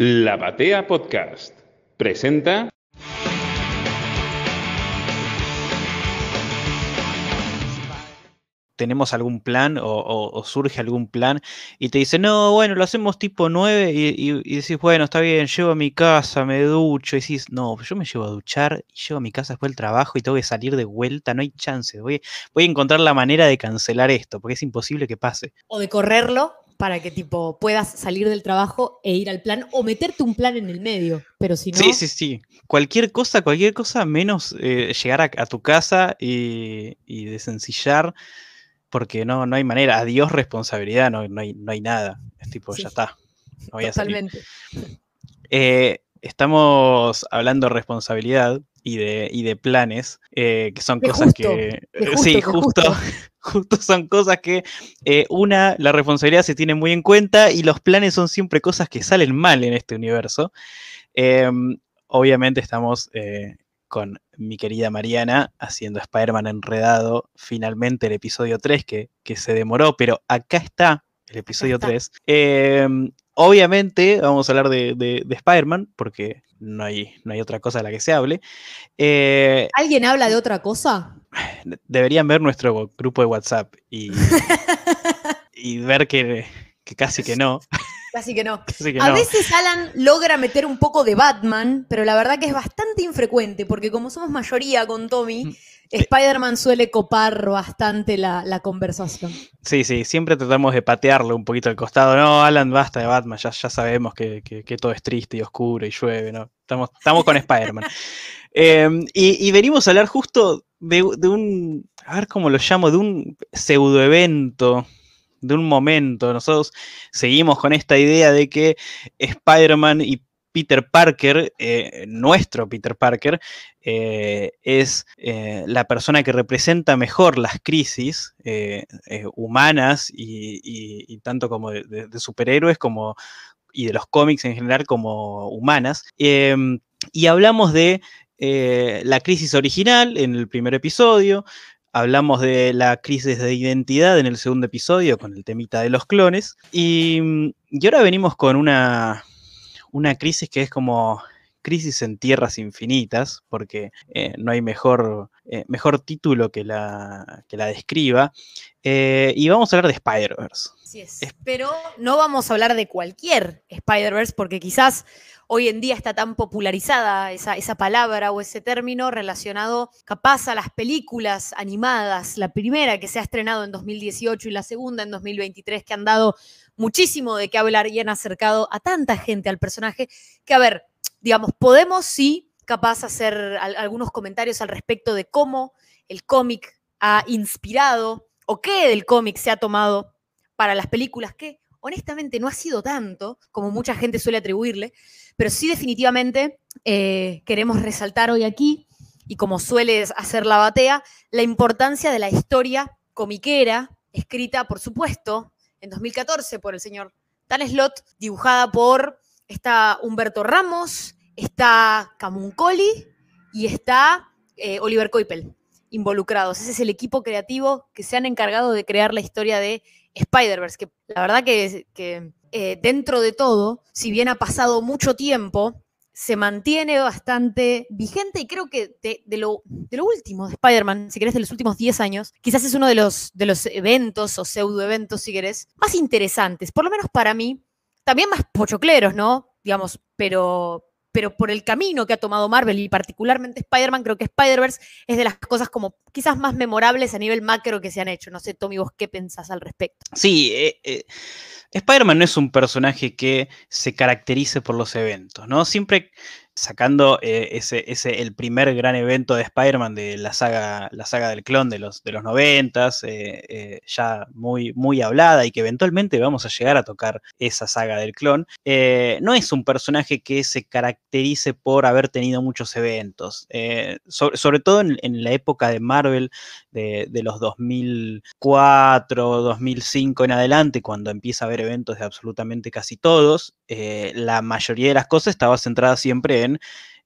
La Batea Podcast presenta. tenemos algún plan o, surge algún plan y te dice, no, bueno, lo hacemos tipo 9 y, decís, bueno, está bien, llevo a mi casa, me ducho y decís, no, yo me llevo a duchar y llevo a mi casa después del trabajo y tengo que salir de vuelta, no hay chance, voy, voy a encontrar la manera de cancelar esto porque es imposible que pase. O de correrlo para que tipo puedas salir del trabajo e ir al plan o meterte un plan en el medio, pero si no... Sí, sí, sí. Cualquier cosa, cualquier cosa menos eh, llegar a, tu casa y, y desencillar porque no, no hay manera. Adiós responsabilidad, no, no, hay, no hay nada. Es tipo, ya está. Totalmente. Eh, estamos hablando de responsabilidad y de, y de planes, eh, que son cosas que... sí, justo, justo, son cosas que, eh, una, la responsabilidad se tiene muy en cuenta y los planes son siempre cosas que salen mal en este universo. Em, obviamente estamos con mi querida Mariana haciendo Spider-Man enredado, finalmente el episodio 3 que, que, se demoró, pero acá está el episodio 3. Em, obviamente vamos a hablar de, de, Spider-Man, porque no hay, no hay otra cosa de la que se hable. Eh, ¿Alguien habla de otra cosa? Deberían ver nuestro grupo de WhatsApp y, y ver que, que casi que no. Casi que no. a veces Alan logra meter un poco de Batman, pero la verdad que es bastante infrecuente, porque como somos mayoría con Tommy, mm. Spider-Man suele copar bastante la, conversación. Sí, sí, siempre tratamos de patearle un poquito al costado. No, Alan, basta de Batman, ya, ya sabemos que, todo es triste y oscuro y llueve, ¿no? Estamos, estamos con Spider-Man. Em, y, venimos a hablar justo de, de un, a ver cómo lo llamo, de un pseudoevento de un momento. Nosotros seguimos con esta idea de que Spider-Man y Peter Parker, eh, nuestro Peter Parker, eh, es eh, la persona que representa mejor las crisis humanas y, tanto como de, superhéroes como y de los cómics en general como humanas. Em, y hablamos de la crisis original en el primer episodio, Hablamos de la crisis de identidad en el segundo episodio con el temita de los clones. Y, mm, ahora venimos con una, una crisis que es como crisis en tierras infinitas, porque eh, no hay mejor, eh, mejor título que la, que la describa. Eh, y vamos a hablar de Spider-Verse. Pero no vamos a hablar de cualquier Spider-Verse, porque quizás hoy en día está tan popularizada esa, esa, palabra o ese término relacionado capaz a las películas animadas, la primera que se ha estrenado en 2018 y la segunda en 2023, que han dado muchísimo de qué hablar y han acercado a tanta gente al personaje, que a ver, digamos, podemos sí capaz hacer algunos comentarios al respecto de cómo el cómic ha inspirado o qué del cómic se ha tomado para las películas que honestamente no ha sido tanto como mucha gente suele atribuirle, pero sí definitivamente eh, queremos resaltar hoy aquí, y como suele hacer la batea, la importancia de la historia comiquera, escrita, por supuesto, en 2014 por el señor Tan Slot, dibujada por está Humberto Ramos, está Camuncoli y está eh, Oliver Coipel involucrados. Ese es el equipo creativo que se han encargado de crear la historia de Spider-Verse, que la verdad que, eh, dentro de todo, si bien ha pasado mucho tiempo, se mantiene bastante vigente y creo que de, lo, último de Spider-Man, si querés, de los últimos 10 años, quizás es uno de los, de los eventos o pseudo-eventos, si querés, más interesantes, por lo menos para mí, también más pochocleros, ¿no? Digamos, pero, pero por el camino que ha tomado Marvel y particularmente Spider-Man, creo que Spider-Verse es de las cosas como quizás más memorables a nivel macro que se han hecho. No sé, Tommy, vos qué pensás al respecto. Sí, eh, eh, Spider-Man no es un personaje que se caracterice por los eventos, ¿no? Siempre sacando eh, ese, ese, el primer gran evento de Spider-Man de la saga, la saga del clon de los, de los noventas, eh, eh, ya muy, muy hablada y que eventualmente vamos a llegar a tocar esa saga del clon, no es un personaje que se caracterice por haber tenido muchos eventos, sobre, todo en, en, la época de Marvel de, de, los 2004, 2005 en adelante, cuando empieza a haber eventos de absolutamente casi todos, la mayoría de las cosas estaba centrada siempre en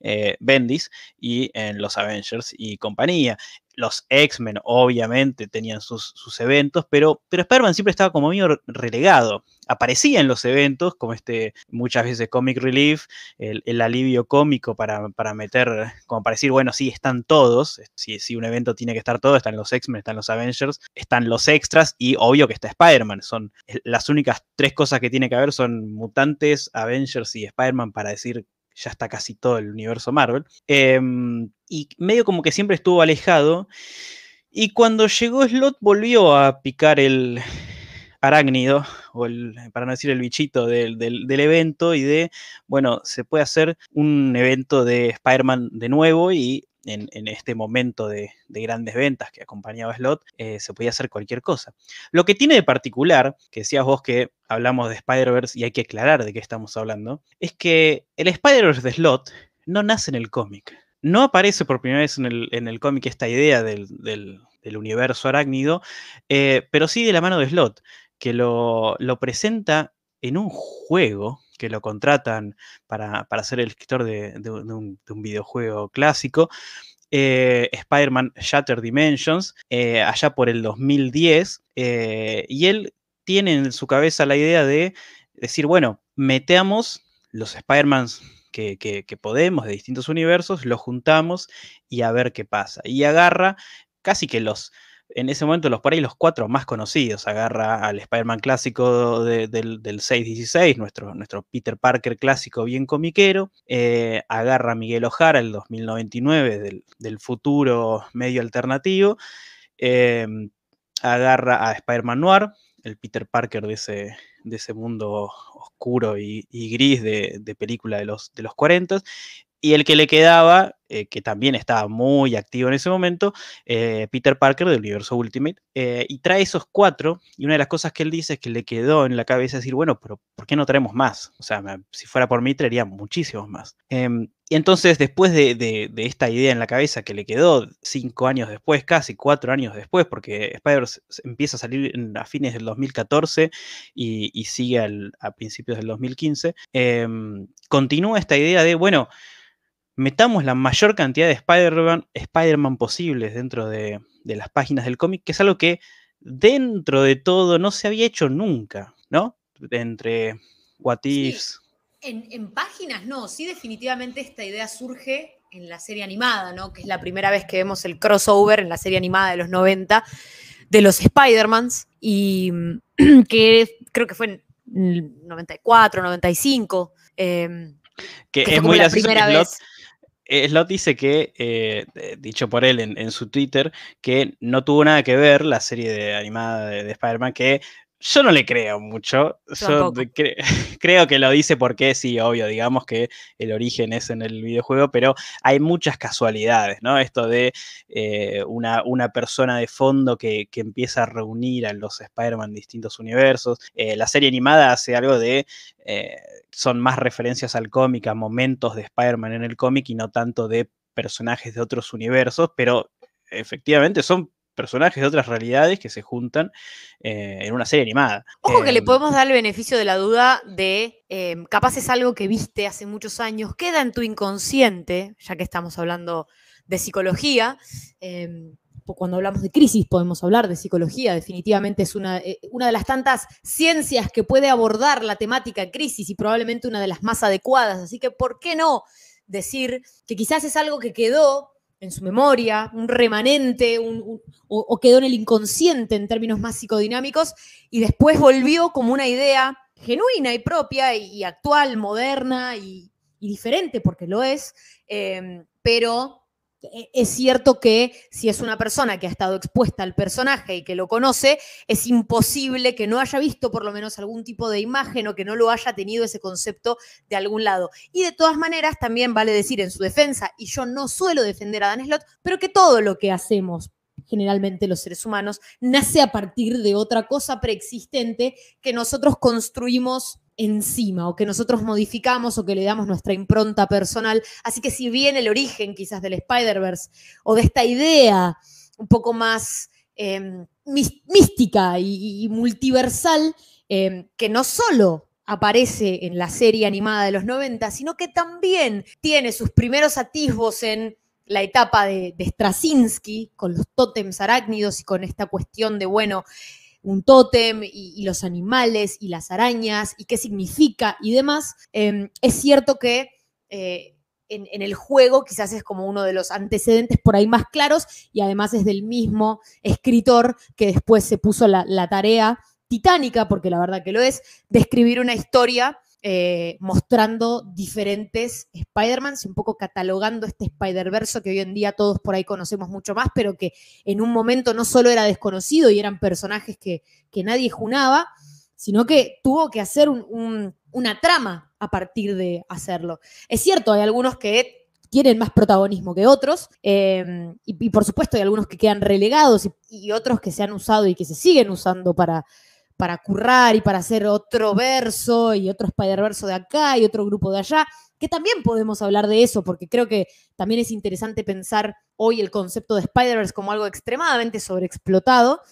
eh, Bendis y en los Avengers y compañía. Los X-Men obviamente tenían sus, eventos, pero, pero Spider-Man siempre estaba como medio relegado. Aparecía en los eventos, como este, muchas veces Comic Relief, el, alivio cómico para, meter, como para decir, bueno, sí, están todos, si, si un evento tiene que estar todo, están los X-Men, están los Avengers, están los extras y obvio que está Spider-Man. Son las únicas tres cosas que tiene que haber son mutantes, Avengers y Spider-Man para decir ya está casi todo el universo Marvel. Em, y medio como que siempre estuvo alejado. Y cuando llegó Slot volvió a picar el arácnido, o el, para no decir el bichito del, evento, y de, bueno, se puede hacer un evento de Spider-Man de nuevo y en, este momento de, grandes ventas que acompañaba Slot, eh, se podía hacer cualquier cosa. Lo que tiene de particular, que decías vos que hablamos de Spider-Verse y hay que aclarar de qué estamos hablando, es que el Spider-Verse de Slot no nace en el cómic. No aparece por primera vez en el, cómic esta idea del, universo arácnido, eh, pero sí de la mano de Slot, que lo, presenta en un juego que lo contratan para, ser el escritor de, un, videojuego clásico. Eh, Spider-Man Shatter Dimensions, eh, allá por el 2010, y él tiene en su cabeza la idea de decir, bueno, meteamos los Spider-Mans que, que, podemos de distintos universos, los juntamos y a ver qué pasa. Y agarra casi que los, en ese momento los por ahí los cuatro más conocidos. Agarra al Spider-Man clásico del, 616, nuestro, nuestro Peter Parker clásico bien comiquero. Eh, agarra a Miguel Ojara, el 2099, del, futuro medio alternativo. Eh, agarra a Spider-Man Noir, el Peter Parker de ese, de ese mundo oscuro y, gris de, película de los, de los 40. Y el que le quedaba, eh, que también estaba muy activo en ese momento, eh, Peter Parker del universo Ultimate, eh, y trae esos cuatro, y una de las cosas que él dice es que le quedó en la cabeza decir, bueno, pero ¿por qué no traemos más? O sea, si fuera por mí, traería muchísimos más. Em, y entonces, después de, esta idea en la cabeza que le quedó cinco años después, casi cuatro años después, porque Spider empieza a salir a fines del 2014 y, sigue a principios del 2015, em, continúa esta idea de, bueno, metamos la mayor cantidad de Spider-Man Spider posibles dentro de, las páginas del cómic, que es algo que dentro de todo no se había hecho nunca, ¿no? Entre What Ifs. En, páginas no, sí definitivamente esta idea surge en la serie animada, ¿no? Que es la primera vez que vemos el crossover en la serie animada de los 90 de los Spider-Mans y que creo que fue en 94, 95. Em, que, es muy la primera vez. Slot dice que, eh, eh, dicho por él en, su Twitter, que no tuvo nada que ver la serie de, animada de, de Spider-Man, que yo no le creo mucho. Yo creo que lo dice porque sí, obvio, digamos que el origen es en el videojuego, pero hay muchas casualidades, ¿no? Esto de eh, una, una, persona de fondo que, empieza a reunir a los Spider-Man distintos universos. Eh, la serie animada hace algo de. Eh, son más referencias al cómic, a momentos de Spider-Man en el cómic y no tanto de personajes de otros universos, pero efectivamente son personajes de otras realidades que se juntan eh, en una serie animada. Ojo que le em, podemos dar el beneficio de la duda de, em, capaz es algo que viste hace muchos años, queda en tu inconsciente, ya que estamos hablando de psicología. Em, cuando hablamos de crisis podemos hablar de psicología, definitivamente es una, eh, una de las tantas ciencias que puede abordar la temática crisis y probablemente una de las más adecuadas, así que ¿por qué no? decir que quizás es algo que quedó en su memoria, un remanente, o, quedó en el inconsciente en términos más psicodinámicos, y después volvió como una idea genuina y propia y, actual, moderna y, diferente, porque lo es, eh, pero es cierto que si es una persona que ha estado expuesta al personaje y que lo conoce, es imposible que no haya visto por lo menos algún tipo de imagen o que no lo haya tenido ese concepto de algún lado. Y de todas maneras, también vale decir en su defensa, y yo no suelo defender a Dan Slott, pero que todo lo que hacemos generalmente los seres humanos, nace a partir de otra cosa preexistente que nosotros construimos encima o que nosotros modificamos o que le damos nuestra impronta personal. Así que si bien el origen quizás del Spider-Verse o de esta idea un poco más em, mística y, multiversal, em, que no solo aparece en la serie animada de los 90, sino que también tiene sus primeros atisbos en la etapa de, de Straczynski con los tótems arácnidos y con esta cuestión de, bueno, un tótem y, los animales y las arañas y qué significa y demás, em, es cierto que eh, en, el juego quizás es como uno de los antecedentes por ahí más claros y además es del mismo escritor que después se puso la, la tarea titánica, porque la verdad que lo es, de escribir una historia eh, mostrando diferentes Spider-Mans y un poco catalogando este Spider-Verse que hoy en día todos por ahí conocemos mucho más, pero que en un momento no solo era desconocido y eran personajes que, que nadie junaba, sino que tuvo que hacer una trama a partir de hacerlo. Es cierto, hay algunos que tienen más protagonismo que otros, eh, y, por supuesto hay algunos que quedan relegados y otros que se han usado y que se siguen usando para para currar y para hacer otro verso y otro Spider-Verso de acá y otro grupo de allá, que también podemos hablar de eso, porque creo que también es interesante pensar hoy el concepto de Spider-Verse como algo extremadamente sobreexplotado,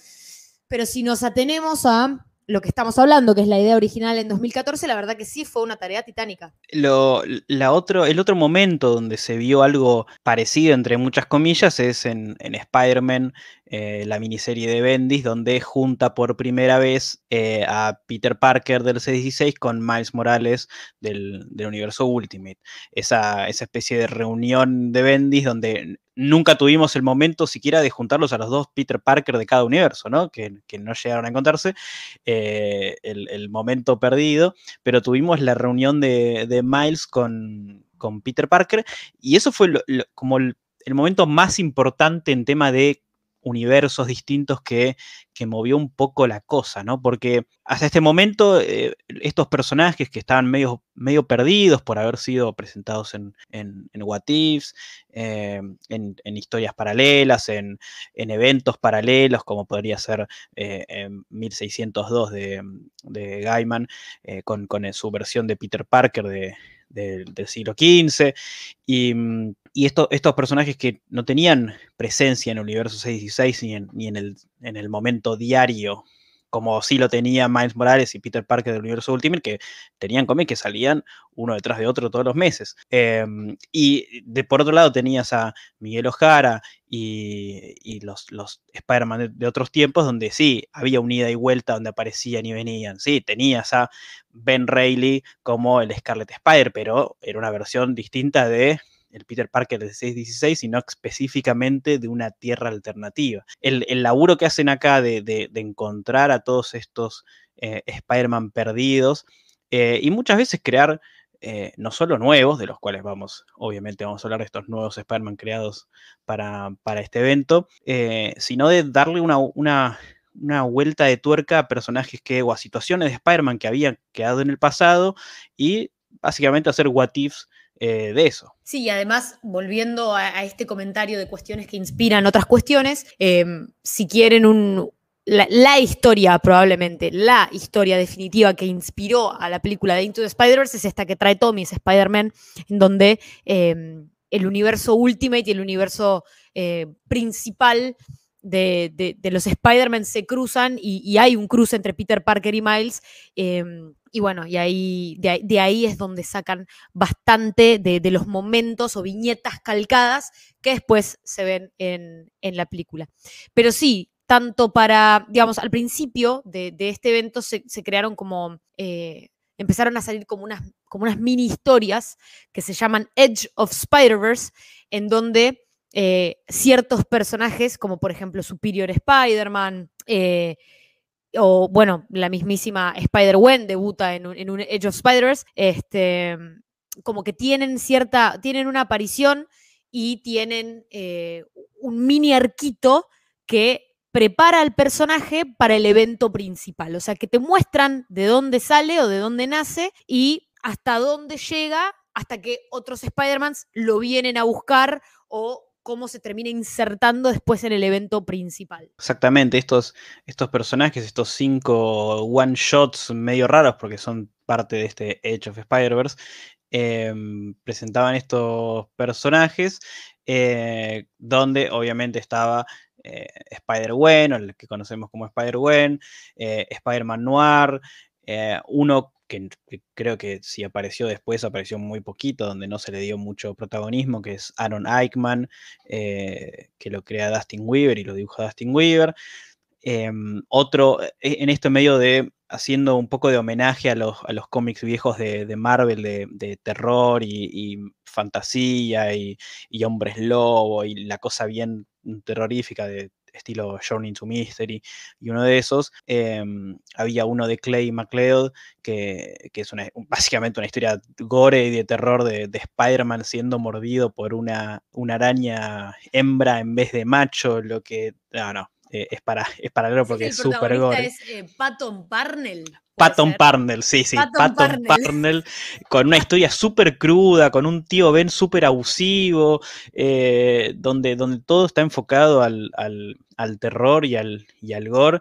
pero si nos atenemos a lo que estamos hablando, que es la idea original en 2014, la verdad que sí fue una tarea titánica. Lo, la otro, el otro momento donde se vio algo parecido, entre muchas comillas, es en, en Spider-Man eh, la miniserie de Bendis, donde junta por primera vez eh, a Peter Parker del C16 con Miles Morales del, universo Ultimate. Esa, esa, especie de reunión de Bendis donde nunca tuvimos el momento siquiera de juntarlos a los dos Peter Parker de cada universo, ¿no? Que, no llegaron a encontrarse, eh, el, momento perdido, pero tuvimos la reunión de, Miles con, con, Peter Parker y eso fue como el momento más importante en tema de universos distintos que, que, movió un poco la cosa, ¿no? Porque hasta este momento eh, estos personajes que estaban medio, medio, perdidos por haber sido presentados en, en, What Ifs, eh, en, historias paralelas, en, eventos paralelos, como podría ser 1602 eh, de, Gaiman, con, con, su versión de Peter Parker de, del siglo XV, y, y estos personajes que no tenían presencia en el universo 616 ni en, ni en, el, en el momento diario como sí lo tenía Miles Morales y Peter Parker del universo Ultimate, que tenían cómics que salían uno detrás de otro todos los meses. Em, y de, por otro lado tenías a Miguel Ojara y, los, los Spider-Man de, otros tiempos, donde sí, había un ida y vuelta donde aparecían y venían. Sí, tenías a Ben Reilly como el Scarlet Spider, pero era una versión distinta de el Peter Parker de 616, sino específicamente de una tierra alternativa. El, laburo que hacen acá de, encontrar a todos estos eh, Spider-Man perdidos eh, y muchas veces crear eh, no solo nuevos, de los cuales vamos, obviamente vamos a hablar de estos nuevos Spider-Man creados para, este evento, sino de darle una, una, una, vuelta de tuerca a personajes que, o a situaciones de Spider-Man que habían quedado en el pasado y básicamente hacer what ifs eh, de eso. Sí, y además, volviendo a, este comentario de cuestiones que inspiran otras cuestiones, em, si quieren un, la, historia, probablemente, la historia definitiva que inspiró a la película de Into the Spider-Verse es esta que trae Tommy, es Spider-Man, en donde em, el universo Ultimate y el universo eh, principal de, los Spider-Man se cruzan y, hay un cruce entre Peter Parker y Miles. Em, y bueno, y ahí, de, ahí es donde sacan bastante de, los momentos o viñetas calcadas que después se ven en, la película. Pero sí, tanto para, digamos, al principio de, este evento se, crearon como, eh, empezaron a salir como unas, como unas mini historias que se llaman Edge of Spider-Verse, en donde eh, ciertos personajes, como por ejemplo Superior Spider-Man, eh, o bueno, la mismísima Spider-Gwen debuta en un, en un Age of Spider-Verse, este, como que tienen cierta, tienen una aparición y tienen eh, un mini arquito que prepara al personaje para el evento principal. O sea, que te muestran de dónde sale o de dónde nace y hasta dónde llega hasta que otros Spider-Mans lo vienen a buscar o cómo se termina insertando después en el evento principal. Exactamente, estos, estos personajes, estos cinco one-shots medio raros, porque son parte de este Age of Spider-Verse, em, presentaban estos personajes, eh, donde obviamente estaba eh, Spider-Gwen, el que conocemos como Spider-Gwen, eh, Spider-Man Noir, uno que, creo que si apareció después, apareció muy poquito, donde no se le dio mucho protagonismo, que es Aaron Eichmann, eh, que lo crea Dustin Weaver y lo dibuja Dustin Weaver. Em, otro, e, en esto medio de haciendo un poco de homenaje a los, cómics viejos de, Marvel, de, terror y, fantasía y, y, hombres lobo y la cosa bien terrorífica de estilo Journey to Mystery, y uno de esos em, había uno de Clay McLeod, que, es básicamente una historia gore y de terror de, Spider-Man siendo mordido por una, una araña hembra en vez de macho, lo que... No, no, eh, es, para, es paralelo porque es súper gore. es eh, Patton Parnell. Patton Parnell, sí, sí, Patton, Parnell. con una historia súper cruda, con un tío Ben súper abusivo, eh, donde, donde todo está enfocado al, terror y al, y al gore,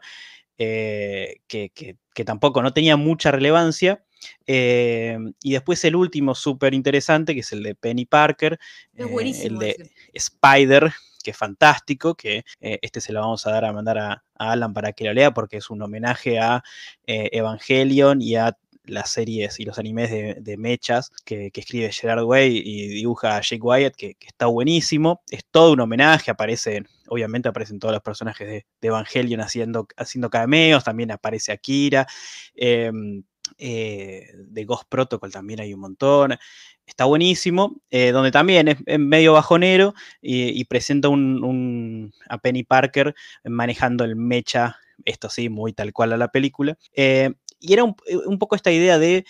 que, tampoco no tenía mucha relevancia. y después el último súper interesante, que es el de Penny Parker, el de Spider, que es fantástico, que eh, este se lo vamos a dar a mandar a, Alan para que lo lea porque es un homenaje a eh, Evangelion y a las series y los animes de, mechas que, escribe Gerard Way y dibuja Jake Wyatt, que, está buenísimo. Es todo un homenaje, aparece, obviamente aparecen todos los personajes de, Evangelion haciendo, haciendo cameos, también aparece Akira. Em, eh, de Ghost Protocol también hay un montón. Está buenísimo, eh, donde también es, medio bajonero y, presenta a Penny Parker manejando el mecha, esto sí, muy tal cual a la película. Eh, y era un, poco esta idea de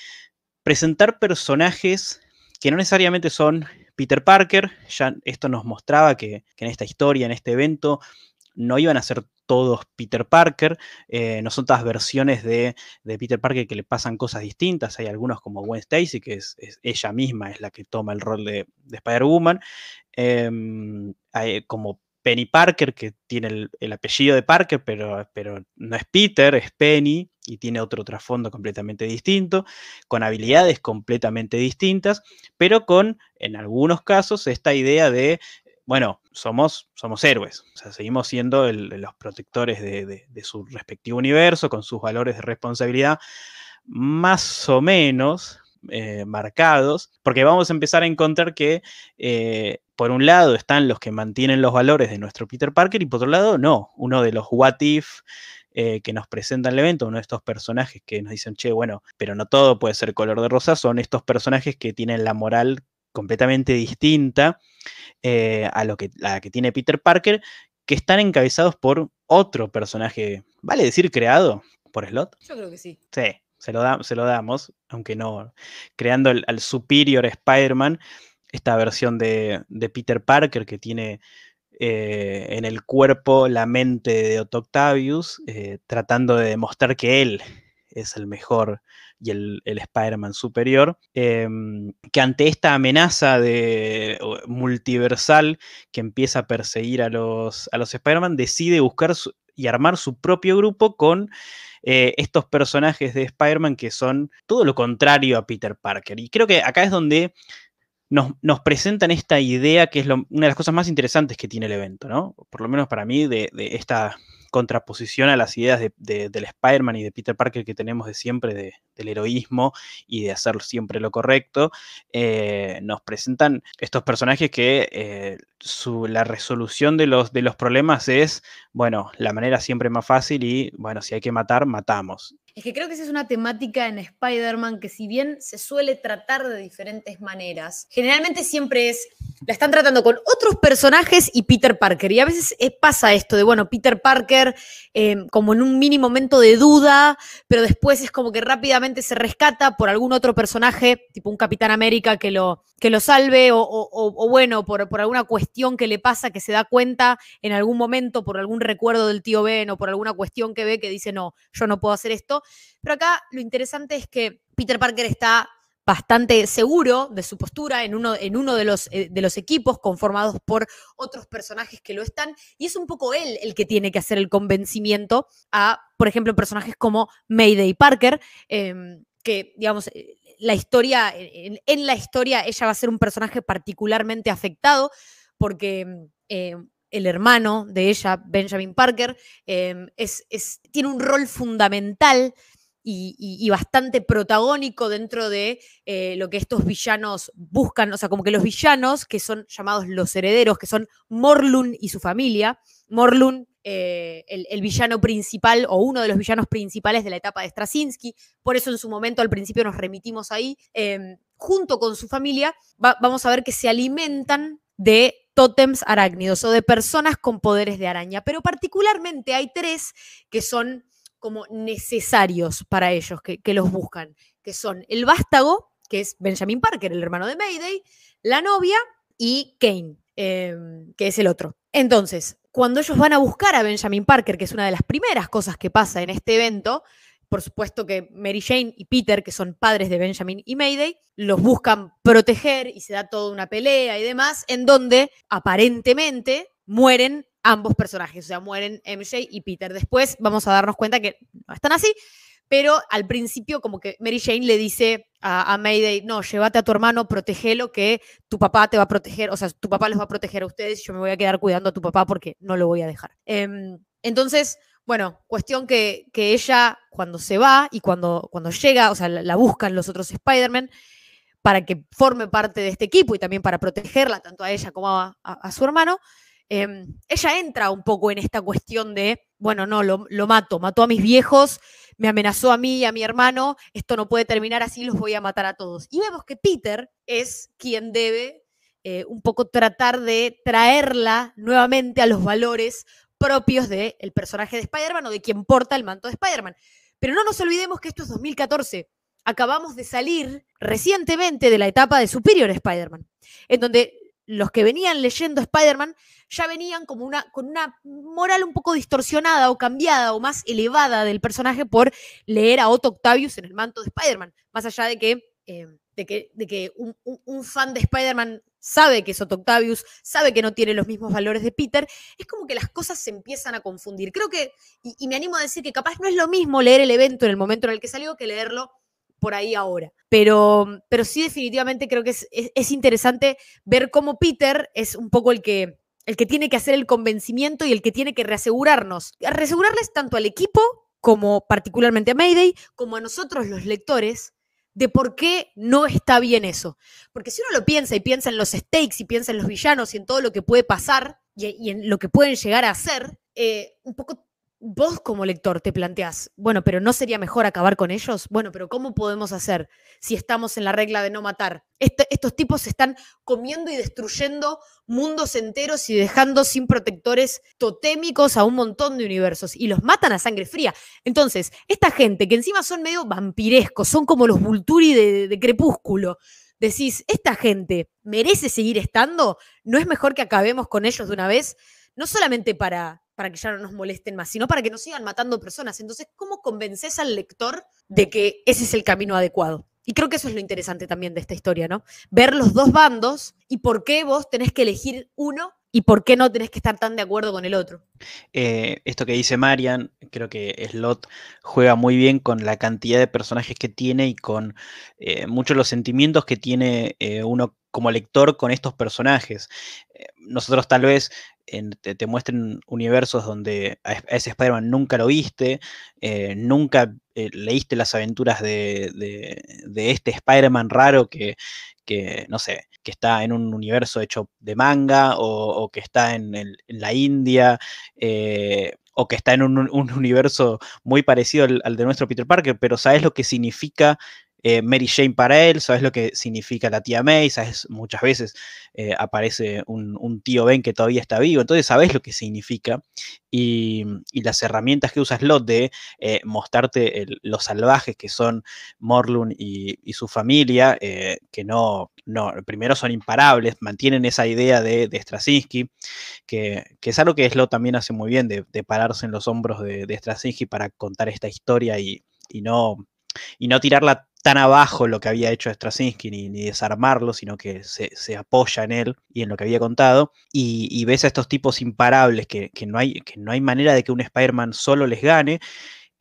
presentar personajes que no necesariamente son Peter Parker, ya esto nos mostraba que en esta historia, en este evento, no iban a ser todos Peter Parker, eh, no son todas versiones de, Peter Parker que le pasan cosas distintas, hay algunos como Gwen Stacy, que es, ella misma es la que toma el rol de, Spider-Woman, em, como Penny Parker, que tiene el, apellido de Parker, pero, pero, no es Peter, es Penny y tiene otro trasfondo completamente distinto, con habilidades completamente distintas, pero con, en algunos casos, esta idea de bueno, somos, somos héroes, o sea, seguimos siendo los protectores de, su respectivo universo, con sus valores de responsabilidad más o menos eh, marcados, porque vamos a empezar a encontrar que, eh, por un lado, están los que mantienen los valores de nuestro Peter Parker y por otro lado, no, uno de los what if eh, que nos presenta el evento, uno de estos personajes que nos dicen, che, bueno, pero no todo puede ser color de rosa, son estos personajes que tienen la moral completamente distinta eh, a lo que, la que tiene Peter Parker, que están encabezados por otro personaje, ¿vale decir creado por Slot? Yo creo que sí. Sí, se lo, se lo damos, aunque no, creando al Superior Spider-Man, esta versión de, Peter Parker que tiene eh, en el cuerpo la mente de Otto Octavius, eh, tratando de demostrar que él es el mejor y el, Spider-Man superior, em, que ante esta amenaza de, multiversal que empieza a perseguir a los, a los Spider-Man, decide buscar y armar su propio grupo con eh, estos personajes de Spider-Man que son todo lo contrario a Peter Parker. Y creo que acá es donde nos, presentan esta idea que es una de las cosas más interesantes que tiene el evento, ¿no? Por lo menos para mí, de, de esta contraposición a las ideas de, del Spider-Man y de Peter Parker que tenemos de siempre del heroísmo y de hacer siempre lo correcto, eh, nos presentan estos personajes que eh, la resolución de los, de los problemas es, bueno, la manera siempre más fácil y, bueno, si hay que matar, matamos. Es que creo que esa es una temática en Spider-Man que si bien se suele tratar de diferentes maneras, generalmente siempre es, la están tratando con otros personajes y Peter Parker. Y a veces pasa esto de, bueno, Peter Parker eh, como en un mini momento de duda, pero después es como que rápidamente se rescata por algún otro personaje, tipo un Capitán América que lo, que lo salve o, bueno, por, por alguna cuestión que le pasa que se da cuenta en algún momento, por algún recuerdo del tío Ben o por alguna cuestión que ve que dice, no, yo no puedo hacer esto. Pero acá lo interesante es que Peter Parker está bastante seguro de su postura en uno, en uno de, los, eh, de, los, equipos conformados por otros personajes que lo están, y es un poco él el que tiene que hacer el convencimiento a, por ejemplo, personajes como Mayday Parker, em, que, digamos, eh, la historia, en, la historia ella va a ser un personaje particularmente afectado porque em, el hermano de ella, Benjamin Parker, em, tiene un rol fundamental y, bastante protagónico dentro de eh, lo que estos villanos buscan, o sea, como que los villanos, que son llamados los herederos, que son Morlun y su familia, Morlun, eh, el, villano principal o uno de los villanos principales de la etapa de Straczynski, por eso en su momento al principio nos remitimos ahí, em, junto con su familia, vamos a ver que se alimentan de tótems arácnidos o de personas con poderes de araña, pero particularmente hay tres que son como necesarios para ellos, que, los buscan, que son el vástago, que es Benjamin Parker, el hermano de Mayday, la novia y Kane, em, que es el otro. Entonces, cuando ellos van a buscar a Benjamin Parker, que es una de las primeras cosas que pasa en este evento, por supuesto que Mary Jane y Peter, que son padres de Benjamin y Mayday, los buscan proteger y se da toda una pelea y demás, en donde aparentemente mueren ambos personajes, o sea, mueren MJ y Peter. Después vamos a darnos cuenta que no están así, pero al principio como que Mary Jane le dice a, Mayday, no, llévate a tu hermano, protégelo, que tu papá te va a proteger, o sea, tu papá los va a proteger a ustedes yo me voy a quedar cuidando a tu papá porque no lo voy a dejar. Em, entonces, bueno, cuestión que, ella cuando se va y cuando, cuando llega, o sea, la, buscan los otros Spider-Man para que forme parte de este equipo y también para protegerla, tanto a ella como a su hermano, Em, ella entra un poco en esta cuestión de, bueno, no, lo, mato, mató a mis viejos, me amenazó a mí y a mi hermano, esto no puede terminar así, los voy a matar a todos. Y vemos que Peter es quien debe eh, un poco tratar de traerla nuevamente a los valores propios del personaje de Spider-Man o de quien porta el manto de Spider-Man. Pero no nos olvidemos que esto es 2014. Acabamos de salir recientemente de la etapa de Superior Spider-Man, en donde los que venían leyendo Spider-Man ya venían como una, con una moral un poco distorsionada o cambiada o más elevada del personaje por leer a Otto Octavius en el manto de Spider-Man. Más allá de que, eh, de que, de que un, fan de Spider-Man sabe que es Otto Octavius, sabe que no tiene los mismos valores de Peter, es como que las cosas se empiezan a confundir. Creo que, y me animo a decir que capaz no es lo mismo leer el evento en el momento en el que salió que leerlo por ahí ahora. Pero, pero sí definitivamente creo que es, interesante ver cómo Peter es un poco el que, el que tiene que hacer el convencimiento y el que tiene que reasegurarnos, reasegurarles tanto al equipo como particularmente a Mayday, como a nosotros los lectores, de por qué no está bien eso. Porque si uno lo piensa y piensa en los stakes y piensa en los villanos y en todo lo que puede pasar y, en lo que pueden llegar a hacer, eh, un poco vos como lector te planteás, bueno, pero ¿no sería mejor acabar con ellos? Bueno, pero ¿cómo podemos hacer si estamos en la regla de no matar? estos tipos están comiendo y destruyendo mundos enteros y dejando sin protectores totémicos a un montón de universos y los matan a sangre fría. Entonces, esta gente que encima son medio vampirescos, son como los Vulturi de Crepúsculo, decís, ¿esta gente merece seguir estando? ¿No es mejor que acabemos con ellos de una vez? No solamente para para que ya no nos molesten más, sino para que nos sigan matando personas. Entonces, ¿cómo convences al lector de que ese es el camino adecuado? Y creo que eso es lo interesante también de esta historia, ¿no? Ver los dos bandos y por qué vos tenés que elegir uno y por qué no tenés que estar tan de acuerdo con el otro. Eh, esto que dice Marian, creo que Slot juega muy bien con la cantidad de personajes que tiene y con eh, muchos los sentimientos que tiene eh, uno como lector con estos personajes. nosotros tal vez te, muestren universos donde a, ese Spider-Man nunca lo viste, eh, nunca eh, leíste las aventuras de, este Spider-Man raro que, no sé, que está en un universo hecho de manga o, que está en, la India. Eh, o que está en un, universo muy parecido al, de nuestro Peter Parker, pero sabes lo que significa eh, Mary Jane para él, sabes lo que significa la tía May, sabes, muchas veces eh, aparece un, tío Ben que todavía está vivo, entonces sabes lo que significa y, las herramientas que usas Lot de eh, mostrarte los salvajes que son Morlun y, su familia, que no, no, primero son imparables, mantienen esa idea de, de Straczynski, que, es algo que Slot también hace muy bien, de, pararse en los hombros de, de Straczynski para contar esta historia y, no y no tirarla tan abajo lo que había hecho Straczynski ni, desarmarlo, sino que se, apoya en él y en lo que había contado. Y, ves a estos tipos imparables que, no hay, que no hay manera de que un Spider-Man solo les gane.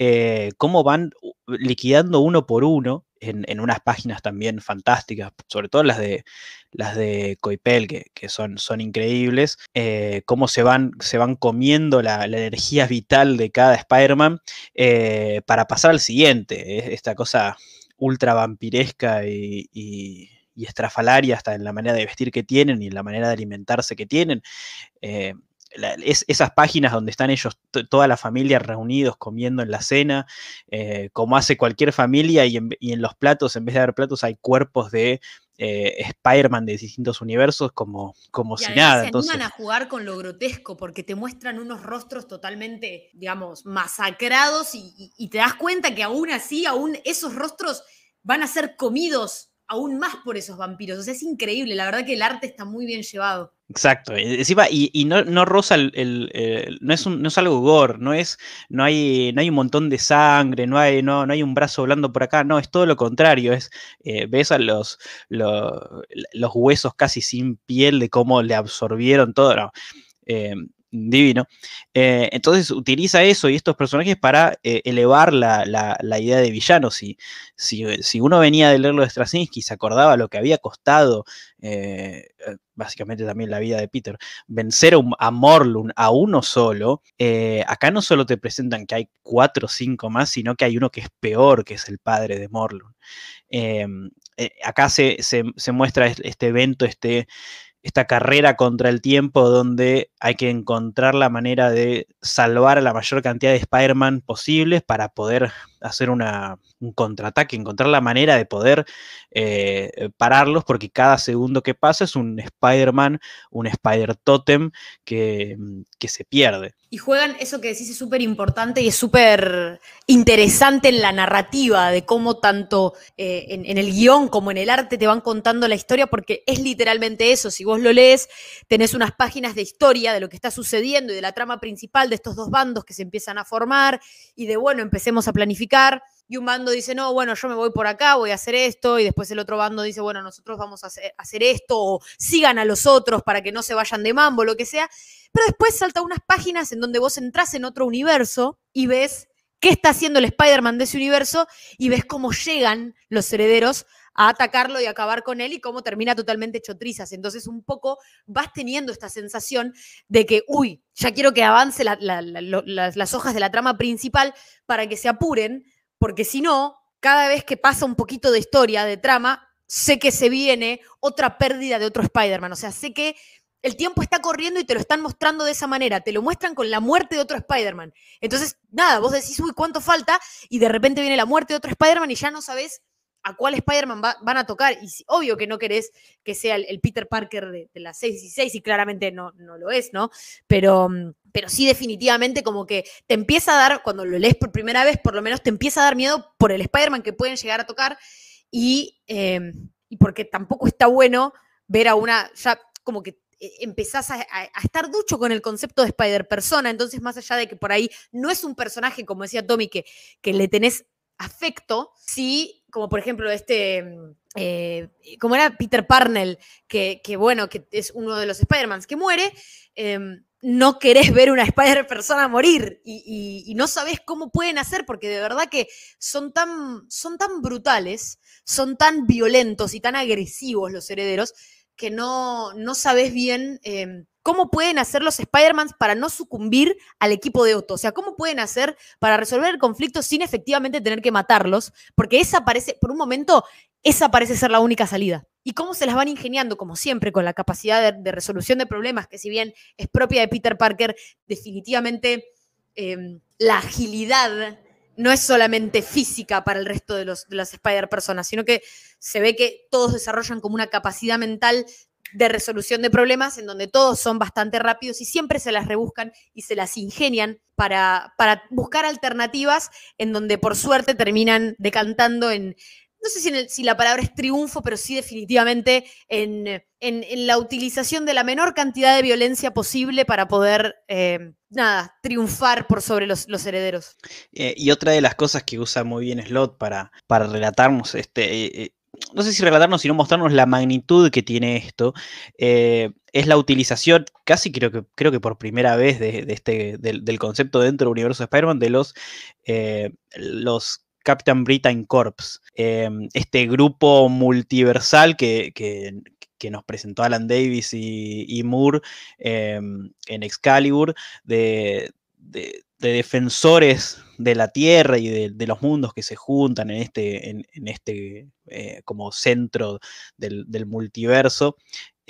Eh, cómo van liquidando uno por uno en, unas páginas también fantásticas, sobre todo las de las de Coipel, que, son, son increíbles, eh, cómo se van, se van comiendo la, energía vital de cada Spider-Man eh, para pasar al siguiente. Esta cosa ultra vampiresca y, estrafalaria hasta en la manera de vestir que tienen y en la manera de alimentarse que tienen. Eh, esas páginas donde están ellos, toda la familia reunidos comiendo en la cena, eh, como hace cualquier familia, y en, los platos, en vez de haber platos, hay cuerpos de eh, Spider-Man de distintos universos, como, como si nada. Se Entonces, animan a jugar con lo grotesco, porque te muestran unos rostros totalmente, digamos, masacrados, y, y te das cuenta que aún así, aún esos rostros van a ser comidos aún más por esos vampiros. O sea, es increíble, la verdad que el arte está muy bien llevado. Exacto, encima, y, no, no roza el, no, es un, no es algo gore, no es, no hay, no hay un montón de sangre, no hay, no, no hay un brazo blando por acá, no, es todo lo contrario, es, eh, ves a los, los, huesos casi sin piel de cómo le absorbieron todo, no. Eh, divino. Eh, entonces utiliza eso y estos personajes para eh, elevar la, idea de villano. Si, si, uno venía de leerlo de Straczynski y se acordaba lo que había costado, eh, básicamente también la vida de Peter, vencer a, Morlun a uno solo, acá no solo te presentan que hay cuatro o cinco más, sino que hay uno que es peor, que es el padre de Morlun. acá se, se, muestra este evento, este esta carrera contra el tiempo donde hay que encontrar la manera de salvar a la mayor cantidad de Spider-Man posibles para poder hacer una, un contraataque, encontrar la manera de poder eh, pararlos, porque cada segundo que pasa es un Spider-Man, un Spider-Totem que, que, se pierde. Y juegan, eso que decís es súper importante y es súper interesante en la narrativa de cómo tanto eh, en, en, el guion como en el arte te van contando la historia, porque es literalmente eso, si vos lo lees, tenés unas páginas de historia de lo que está sucediendo y de la trama principal de estos dos bandos que se empiezan a formar y de, bueno, empecemos a planificar y un bando dice, no, bueno, yo me voy por acá, voy a hacer esto, y después el otro bando dice, bueno, nosotros vamos a hacer, esto, o sigan a los otros para que no se vayan de mambo, lo que sea. Pero después salta unas páginas en donde vos entras en otro universo y ves qué está haciendo el Spider-Man de ese universo y ves cómo llegan los herederos a atacarlo y acabar con él y cómo termina totalmente hecho trizas. Entonces un poco vas teniendo esta sensación de que, uy, ya quiero que avance las hojas de la trama principal para que se apuren porque si no, cada vez que pasa un poquito de historia, de trama, sé que se viene otra pérdida de otro Spider-Man. O sea, sé que el tiempo está corriendo y te lo están mostrando de esa manera. Te lo muestran con la muerte de otro Spider-Man. Entonces, nada, vos decís, uy, ¿cuánto falta? Y de repente viene la muerte de otro Spider-Man y ya no sabes a cuál Spider-Man van a tocar. Y obvio que no querés que sea el, Peter Parker de, las 6 y claramente no, no lo es, ¿no? Pero, mm, pero sí definitivamente como que te empieza a dar, cuando lo lees por primera vez, por lo menos te empieza a dar miedo por el Spider-Man que pueden llegar a tocar y, em, y porque tampoco está bueno ver a una, ya como que eh, empezás a, estar ducho con el concepto de Spider-Persona, entonces más allá de que por ahí no es un personaje, como decía Tommy, que, que le tenés afecto, sí, como por ejemplo este, em, eh, como era Peter Parnell, que, bueno, que es uno de los Spider-Mans que muere, eh, no querés ver una Spider-Persona morir y, no sabés cómo pueden hacer, porque de verdad que son tan, son tan brutales, son tan violentos y tan agresivos los herederos, que no, no sabés bien em, cómo pueden hacer los Spider-Mans para no sucumbir al equipo de Otto. O sea, cómo pueden hacer para resolver el conflicto sin efectivamente tener que matarlos, porque esa parece, por un momento, esa parece ser la única salida. Y cómo se las van ingeniando, como siempre, con la capacidad de, resolución de problemas, que si bien es propia de Peter Parker, definitivamente em, la agilidad no es solamente física para el resto de, los, de las Spider-Personas, sino que se ve que todos desarrollan como una capacidad mental de resolución de problemas en donde todos son bastante rápidos y siempre se las rebuscan y se las ingenian para, para buscar alternativas en donde por suerte terminan decantando en no sé si, la palabra es triunfo, pero sí definitivamente en, la utilización de la menor cantidad de violencia posible para poder, eh, nada, triunfar por sobre los, herederos. Eh, y otra de las cosas que usa muy bien Slot para, para relatarnos, este, eh, no sé si relatarnos, sino mostrarnos la magnitud que tiene esto, es la utilización, casi creo que, creo que por primera vez de, este, del, concepto dentro del universo de Spider-Man, de los, los Captain Britain Corps, em, este grupo multiversal que, nos presentó Alan Davis y, Moore em, en Excalibur, de, defensores de la Tierra y de, los mundos que se juntan en este, en, este eh, como centro del, del multiverso.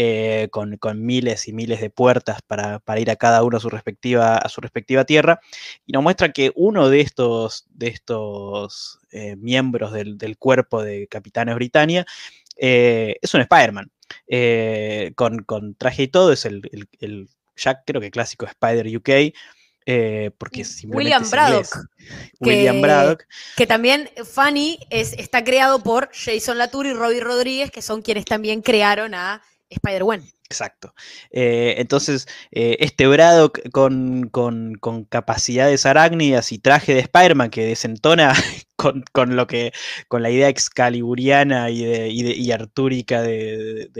Eh, con, miles y miles de puertas para, ir a cada uno a su respectiva, a su respectiva tierra, y nos muestra que uno de estos, de estos eh, miembros del, cuerpo de Capitanes Britannia es un Spider-Man, con, traje y todo, es el, el, ya creo que clásico Spider UK, porque William Braddock. William que, Braddock. Que también Funny es, está creado por Jason Latour y Robbie Rodríguez, que son quienes también crearon a Spider-Man. Exacto. Eh, entonces, eh, este Braddock con, capacidades arácnidas y traje de Spider-Man que desentona con, lo que, con la idea excaliburiana y, de, y, artúrica de,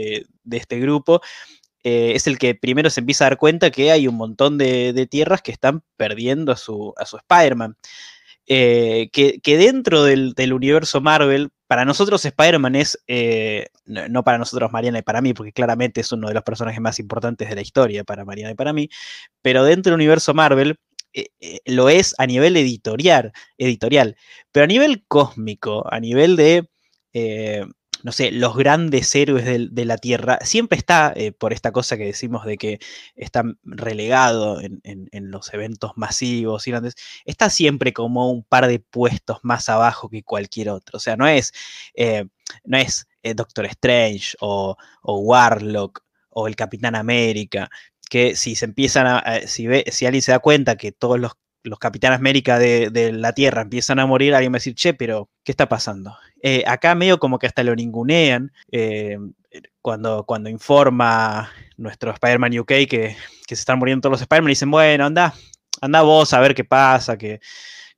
este grupo, eh, es el que primero se empieza a dar cuenta que hay un montón de, tierras que están perdiendo a su, a su Spider-Man. que, dentro del, universo Marvel para nosotros Spider-Man es, eh, no, para nosotros Mariana y para mí, porque claramente es uno de los personajes más importantes de la historia para Mariana y para mí, pero dentro del universo Marvel eh, eh, lo es a nivel editorial, editorial, pero a nivel cósmico, a nivel de no sé, los grandes héroes de, la Tierra, siempre está eh, por esta cosa que decimos de que está relegado en, los eventos masivos y grandes, está siempre como un par de puestos más abajo que cualquier otro. O sea, no es, eh, no es eh, Doctor Strange o, Warlock o el Capitán América, que si se empiezan a, si, ve, si alguien se da cuenta que todos los los Capitanes América de, la Tierra empiezan a morir, alguien va a decir, che, pero ¿qué está pasando? Eh, acá medio como que hasta lo ningunean eh, cuando, cuando informa nuestro Spider-Man UK que, se están muriendo todos los Spider-Man dicen, bueno, anda, anda vos a ver qué pasa, que...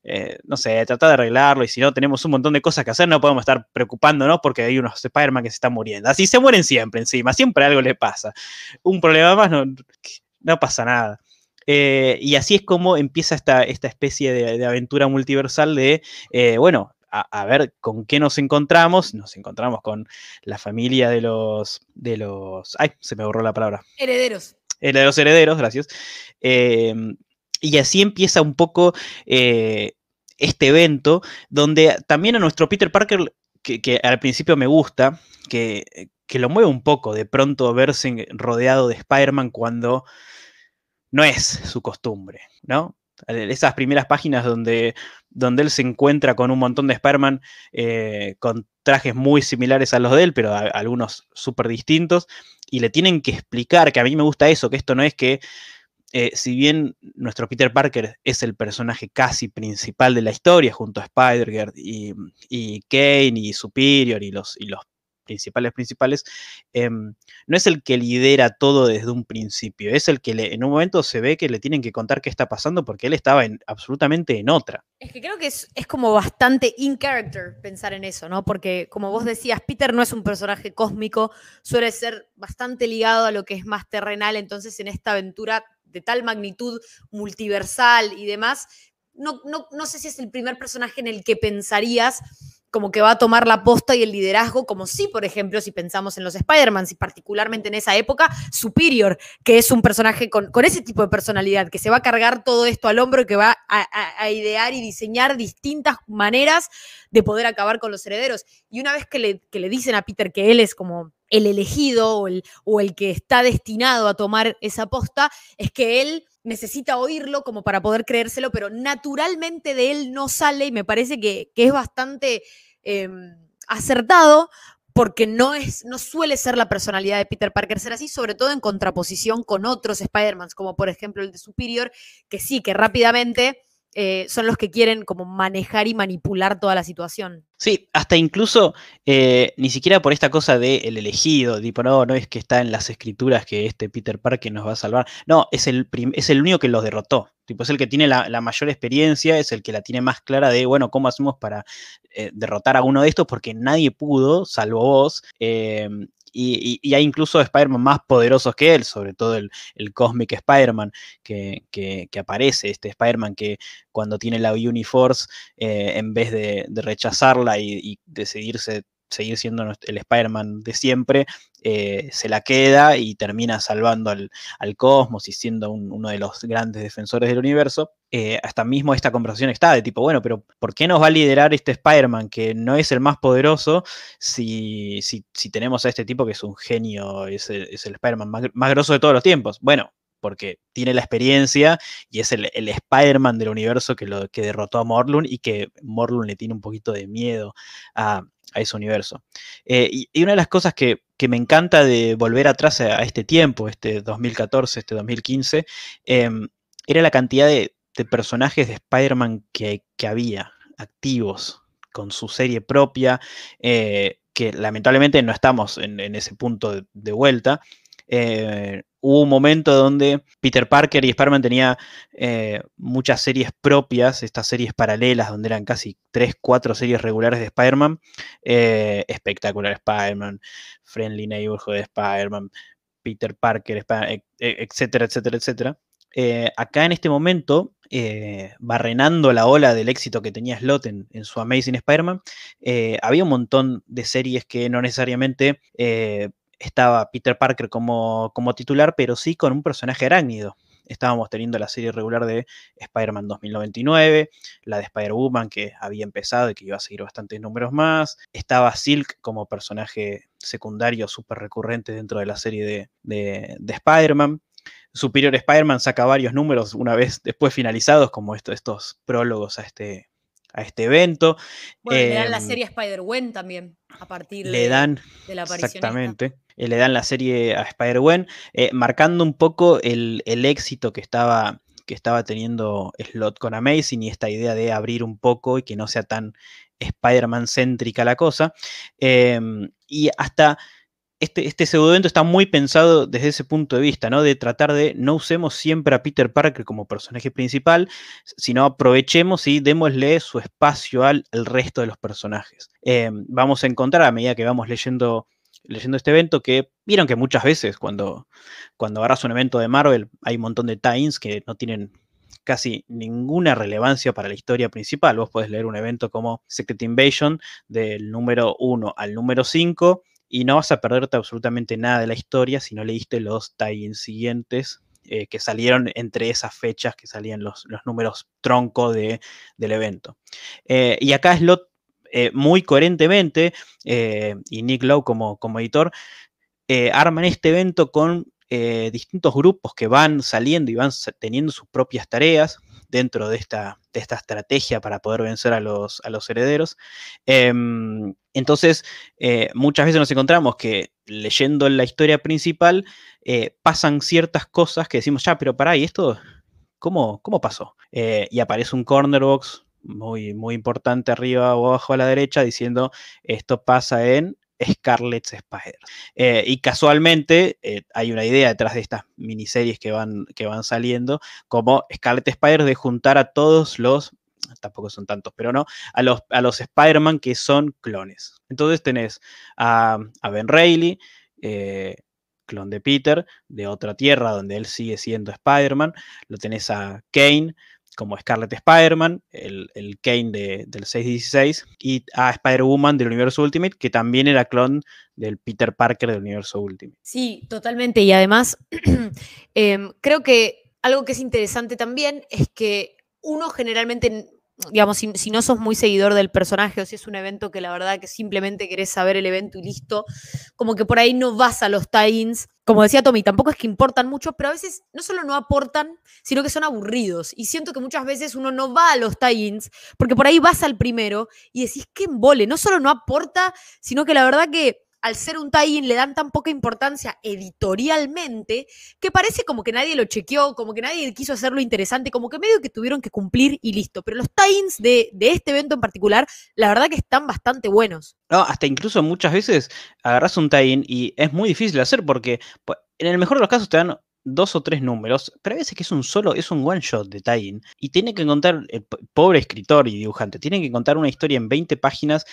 Eh, no sé, trata de arreglarlo y si no tenemos un montón de cosas que hacer, no podemos estar preocupándonos porque hay unos Spider-Man que se están muriendo. Así se mueren siempre encima, siempre algo les pasa. Un problema más, no, no pasa nada. Eh, y así es como empieza esta, esta especie de, aventura multiversal de, eh, bueno, a, ver con qué nos encontramos. Nos encontramos con la familia de los, de los, ay, se me borró la palabra. Herederos. de los herederos, gracias. Y así empieza un poco eh, este evento, donde también a nuestro Peter Parker, que, al principio me gusta, que, que, lo mueve un poco de pronto verse rodeado de Spider-Man cuando no es su costumbre, ¿no? Esas primeras páginas donde, donde él se encuentra con un montón de Spider-Man eh, con trajes muy similares a los de él, pero algunos súper distintos, y le tienen que explicar, que a mí me gusta eso, que esto no es que, eh, si bien nuestro Peter Parker es el personaje casi principal de la historia, junto a Spider-Girl y, y, Kane y Superior y los, y los principales principales, em, no es el que lidera todo desde un principio, es el que en un momento se ve que le tienen que contar qué está pasando porque él estaba en, absolutamente en otra. Es que creo que es, como bastante in character pensar en eso, ¿no? Porque como vos decías, Peter no es un personaje cósmico, suele ser bastante ligado a lo que es más terrenal, entonces en esta aventura de tal magnitud multiversal y demás, no, no, no sé si es el primer personaje en el que pensarías como que va a tomar la posta y el liderazgo, como si, por ejemplo, si pensamos en los Spider-Man, y particularmente en esa época, Superior, que es un personaje con, ese tipo de personalidad, que se va a cargar todo esto al hombro, que va a, idear y diseñar distintas maneras de poder acabar con los herederos. Y una vez que le, le dicen a Peter que él es como el elegido o el, o el que está destinado a tomar esa posta, es que él necesita oírlo como para poder creérselo, pero naturalmente de él no sale y me parece que, es bastante em, acertado porque no, es, no suele ser la personalidad de Peter Parker ser así, sobre todo en contraposición con otros Spider-Mans, como por ejemplo el de Superior, que sí, que rápidamente eh, son los que quieren como manejar y manipular toda la situación. Sí, hasta incluso eh, ni siquiera por esta cosa de el elegido, tipo, no, no es que está en las escrituras que este Peter Parker nos va a salvar. No, es el, es el único que los derrotó. Tipo, es el que tiene la, mayor experiencia, es el que la tiene más clara de, bueno, ¿cómo hacemos para eh, derrotar a uno de estos? Porque nadie pudo, salvo vos. Y, hay incluso Spider-Man más poderosos que él, sobre todo el, Cosmic Spider-Man que, aparece, este Spider-Man que cuando tiene la Uniforce, eh, en vez de, rechazarla y, y decidirse seguir siendo el Spider-Man de siempre, eh, se la queda y termina salvando al, cosmos y siendo uno de los grandes defensores del universo. Eh, hasta mismo esta conversación está de tipo, bueno, pero ¿por qué nos va a liderar este Spider-Man que no es el más poderoso si, si, tenemos a este tipo que es un genio, es el, Spider-Man más, más grosso de todos los tiempos? Bueno, porque tiene la experiencia y es el, Spider-Man del universo que, lo, que derrotó a Morlun y que Morlun le tiene un poquito de miedo a, ese universo. Eh, y, una de las cosas que, me encanta de volver atrás a, este tiempo, este 2014, este 2015, em, era la cantidad de, personajes de Spider-Man que, había activos con su serie propia, eh, que lamentablemente no estamos en, ese punto de, vuelta. Eh, hubo un momento donde Peter Parker y Spider-Man tenía eh, muchas series propias, estas series paralelas, donde eran casi 3, 4 series regulares de Spider-Man. Eh, espectacular Spider-Man, Friendly Neighborhood de Spider-Man, Peter Parker, e, e, etcétera, etcétera, etcétera. Eh, acá en este momento, barrenando la ola del éxito que tenía Slot en su Amazing Spider-Man, había un montón de series que no necesariamente estaba Peter Parker como, como titular, pero sí con un personaje arácnido. Estábamos teniendo la serie regular de Spider-Man 2099, la de Spider-Woman que había empezado y que iba a seguir bastantes números más. Estaba Silk como personaje secundario súper recurrente dentro de la serie de, Spider-Man. Superior Spider-Man saca varios números una vez después finalizados, como estos prólogos a este, a este evento. Bueno, le dan la em, serie Spider-Gwen también, a partir le dan, de la aparición. Exactamente. Eh, le dan la serie a Spider-Gwen, eh, marcando un poco el, éxito que estaba, que estaba teniendo Slot con Amazing y esta idea de abrir un poco y que no sea tan Spider-Man céntrica la cosa. Em, y hasta este, este evento está muy pensado desde ese punto de vista, ¿no? De tratar de no usemos siempre a Peter Parker como personaje principal, sino aprovechemos y démosle su espacio al, resto de los personajes. Em, vamos a encontrar a medida que vamos leyendo, leyendo este evento que vieron que muchas veces cuando, cuando agarras un evento de Marvel hay un montón de tie que no tienen casi ninguna relevancia para la historia principal. Vos podés leer un evento como Secret Invasion del número 1 al número 5 y no vas a perderte absolutamente nada de la historia si no leíste los tie siguientes eh, que salieron entre esas fechas que salían los, números tronco de, del evento. Eh, y acá Slot eh, muy coherentemente, y Nick Lowe como, como editor, arman este evento con distintos grupos que van saliendo y van teniendo sus propias tareas dentro de esta, de esta estrategia para poder vencer a los, a los herederos. Em, entonces, eh, muchas veces nos encontramos que leyendo la historia principal eh, pasan ciertas cosas que decimos, ya, pero pará, ¿y esto cómo, cómo pasó? Eh, y aparece un corner box muy, muy importante arriba o abajo a la derecha diciendo, esto pasa en Scarlet Spider. Eh, y casualmente eh, hay una idea detrás de estas miniseries que van, que van saliendo, como Scarlet Spider de juntar a todos los, tampoco son tantos, pero no, a los, a los Spider-Man que son clones. Entonces tenés a, Ben Reilly, eh, clon de Peter, de otra tierra donde él sigue siendo Spider-Man, lo tenés a Kane, como Scarlet Spider-Man, el, Kane del 616, y a Spider-Woman del universo Ultimate, que también era clon del Peter Parker del universo Ultimate. Sí, totalmente. Y además, em, creo que algo que es interesante también es que uno generalmente digamos, si, no sos muy seguidor del personaje o si es un evento que la verdad que simplemente querés saber el evento y listo, como que por ahí no vas a los tie-ins. Como decía Tommy, tampoco es que importan mucho, pero a veces no solo no aportan, sino que son aburridos. Y siento que muchas veces uno no va a los tie-ins porque por ahí vas al primero y decís que embole, no solo no aporta, sino que la verdad que al ser un tie-in le dan tan poca importancia editorialmente que parece como que nadie lo chequeó, como que nadie quiso hacerlo interesante, como que medio que tuvieron que cumplir y listo. Pero los tie-ins de, este evento en particular, la verdad que están bastante buenos. No, hasta incluso muchas veces agarras un tie-in y es muy difícil de hacer porque pues, en el mejor de los casos te dan dos o tres números, pero a veces que es un solo, es un one shot de tie y tiene que contar, el pobre escritor y dibujante, tiene que contar una historia en 20 páginas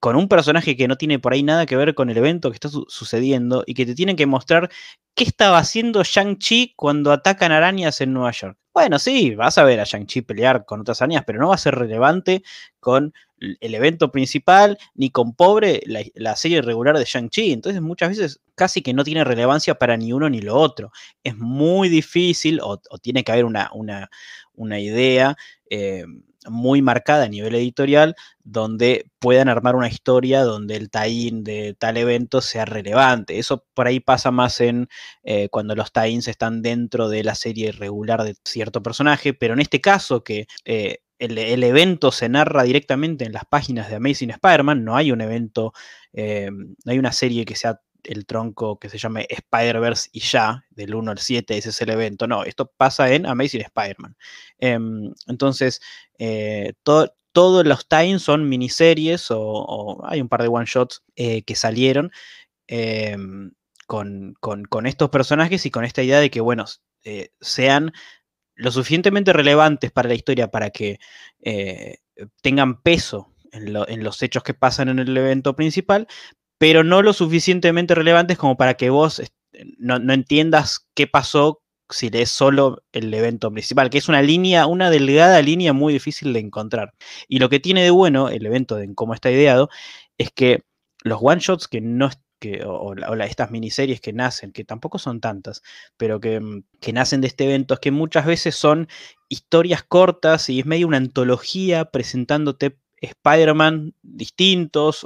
con un personaje que no tiene por ahí nada que ver con el evento que está sucediendo y que te tienen que mostrar qué estaba haciendo Shang-Chi cuando atacan arañas en Nueva York. Bueno, sí, vas a ver a Shang-Chi pelear con otras arañas, pero no va a ser relevante con el evento principal ni con Pobre, la, serie regular de Shang-Chi. Entonces muchas veces casi que no tiene relevancia para ni uno ni lo otro. Es muy difícil o, tiene que haber una, una, una idea. Eh, muy marcada a nivel editorial, donde puedan armar una historia donde el tie-in de tal evento sea relevante. Eso por ahí pasa más en eh, cuando los tie-ins están dentro de la serie regular de cierto personaje, pero en este caso que eh, el, evento se narra directamente en las páginas de Amazing Spider-Man, no hay un evento, eh, no hay una serie que sea el tronco que se llame Spider-Verse y ya, del 1 al 7, ese es el evento. No, esto pasa en Amazing Spider-Man. Em, entonces, eh, todos los times son miniseries o, hay un par de one-shots eh, que salieron em, con, estos personajes y con esta idea de que, bueno, eh, sean lo suficientemente relevantes para la historia para que tengan peso en, los hechos que pasan en el evento principal, pero no lo suficientemente relevantes como para que vos no, entiendas qué pasó si lees solo el evento principal, que es una línea, una delgada línea muy difícil de encontrar. Y lo que tiene de bueno el evento de cómo está ideado es que los one shots que no que, o, estas miniseries que nacen, que tampoco son tantas, pero que, mm, que, nacen de este evento, es que muchas veces son historias cortas y es medio una antología presentándote Spider-Man distintos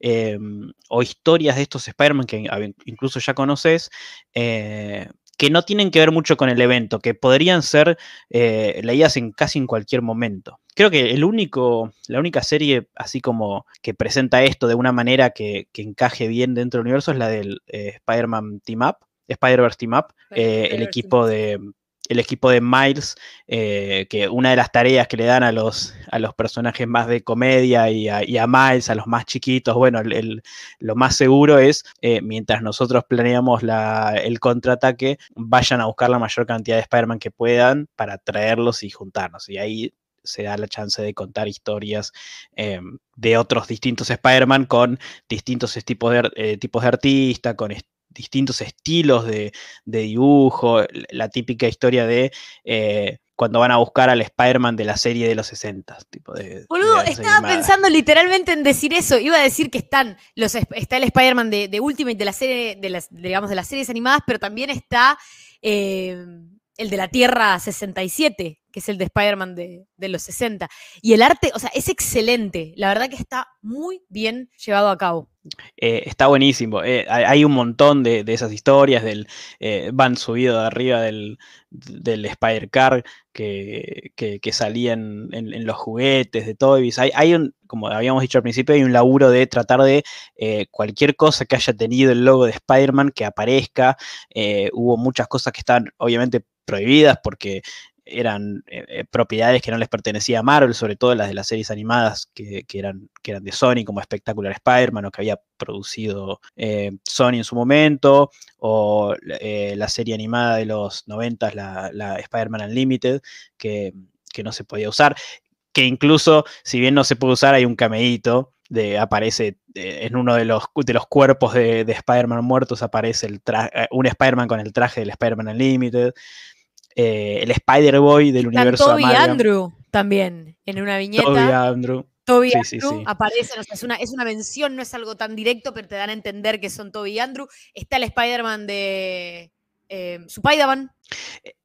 em, o, historias de estos Spider-Man que incluso ya conoces, eh, que no tienen que ver mucho con el evento, que podrían ser eh, leídas en casi en cualquier momento. Creo que el único, la única serie así como que presenta esto de una manera que, encaje bien dentro del universo es la del eh, Spider-Man Team Up, Spider-Verse Team Up, el equipo de el equipo de Miles, eh, que una de las tareas que le dan a los, a los personajes más de comedia y a, Miles, a los más chiquitos, bueno, lo más seguro es, eh, mientras nosotros planeamos el contraataque, vayan a buscar la mayor cantidad de Spider-Man que puedan para traerlos y juntarnos. Y ahí se da la chance de contar historias em, de otros distintos Spider-Man con distintos tipos de, eh, tipos de artista, con distintos estilos de, dibujo, la típica historia de eh, cuando van a buscar al Spider-Man de la serie de los 60. Tipo de, Boludo, estaba pensando literalmente en decir eso. Iba a decir que están los, está el Spider-Man de, Ultimate de la serie, de las, digamos, de las series animadas, pero también está eh, el de la Tierra 67, que es el de Spider-Man de, los 60. Y el arte, o sea, es excelente. La verdad que está muy bien llevado a cabo. Eh, está buenísimo. Eh, hay un montón de, esas historias del eh, van subido de arriba del, Spider-Car que, que, salían en, los juguetes de Toys. Hay, hay, un, como habíamos dicho al principio, hay un laburo de tratar de cualquier cosa que haya tenido el logo de Spider-Man que aparezca. hubo muchas cosas que están obviamente prohibidas porque eran eh, eh, propiedades que no les pertenecía a Marvel, sobre todo las de las series animadas que, eran, que eran de Sony, como Spectacular Spider-Man, o que había producido eh, Sony en su momento, o la serie animada de los 90, la, la Spider-Man Unlimited, que, que, no se podía usar, que incluso, si bien no se puede usar, hay un cameíto. De, aparece en uno de los, de los cuerpos de, de Spider-Man muertos, aparece el un Spider-Man con el traje del Spider-Man Unlimited. Eh, el Spider-Boy del universo Toby Andrew también, en una viñeta. Toby Andrew. Toby Andrew aparece, es, una, es una mención, no es algo tan directo, pero te dan a entender que son Toby Andrew. Está el Spider-Man de eh, Spider-Man.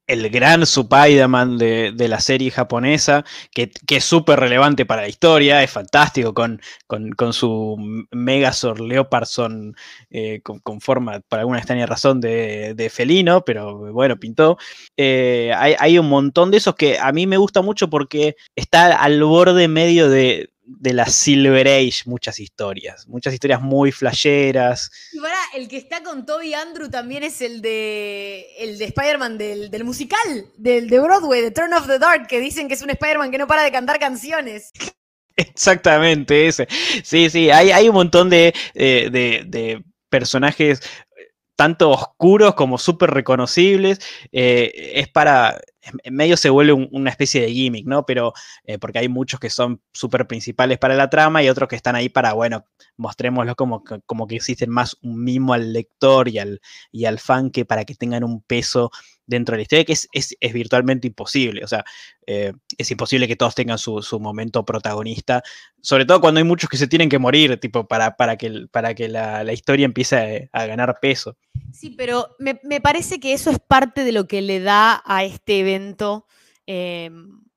El gran Spider-Man de, la serie japonesa, que, es súper relevante para la historia, es fantástico, con, con, su Megazord Leopardson eh, con, forma, por alguna extraña razón, de, felino, pero bueno, pintó. Eh, hay, hay, un montón de esos que a mí me gusta mucho porque está al borde medio de, de la Silver Age muchas historias, muchas historias muy flasheras. Y para, el que está con Toby Andrew también es el de el de Spider-Man del, musical, del de Broadway, de Turn of the Dark, que dicen que es un Spider-Man que no para de cantar canciones. Exactamente, ese. Sí, sí, hay, hay un montón de, de, personajes tanto oscuros como súper reconocibles. Eh, es para en medio se vuelve una especie de gimmick, ¿no? Pero eh, porque hay muchos que son súper principales para la trama y otros que están ahí para, bueno, mostrémoslo como, como que existen más un mimo al lector y al, y al fan que para que tengan un peso dentro de la historia, que es, virtualmente imposible. O sea, eh, es imposible que todos tengan su, momento protagonista, sobre todo cuando hay muchos que se tienen que morir, tipo, para, para que, para que la, historia empiece a, ganar peso. Sí, pero me, parece que eso es parte de lo que le da a este evento. Eh,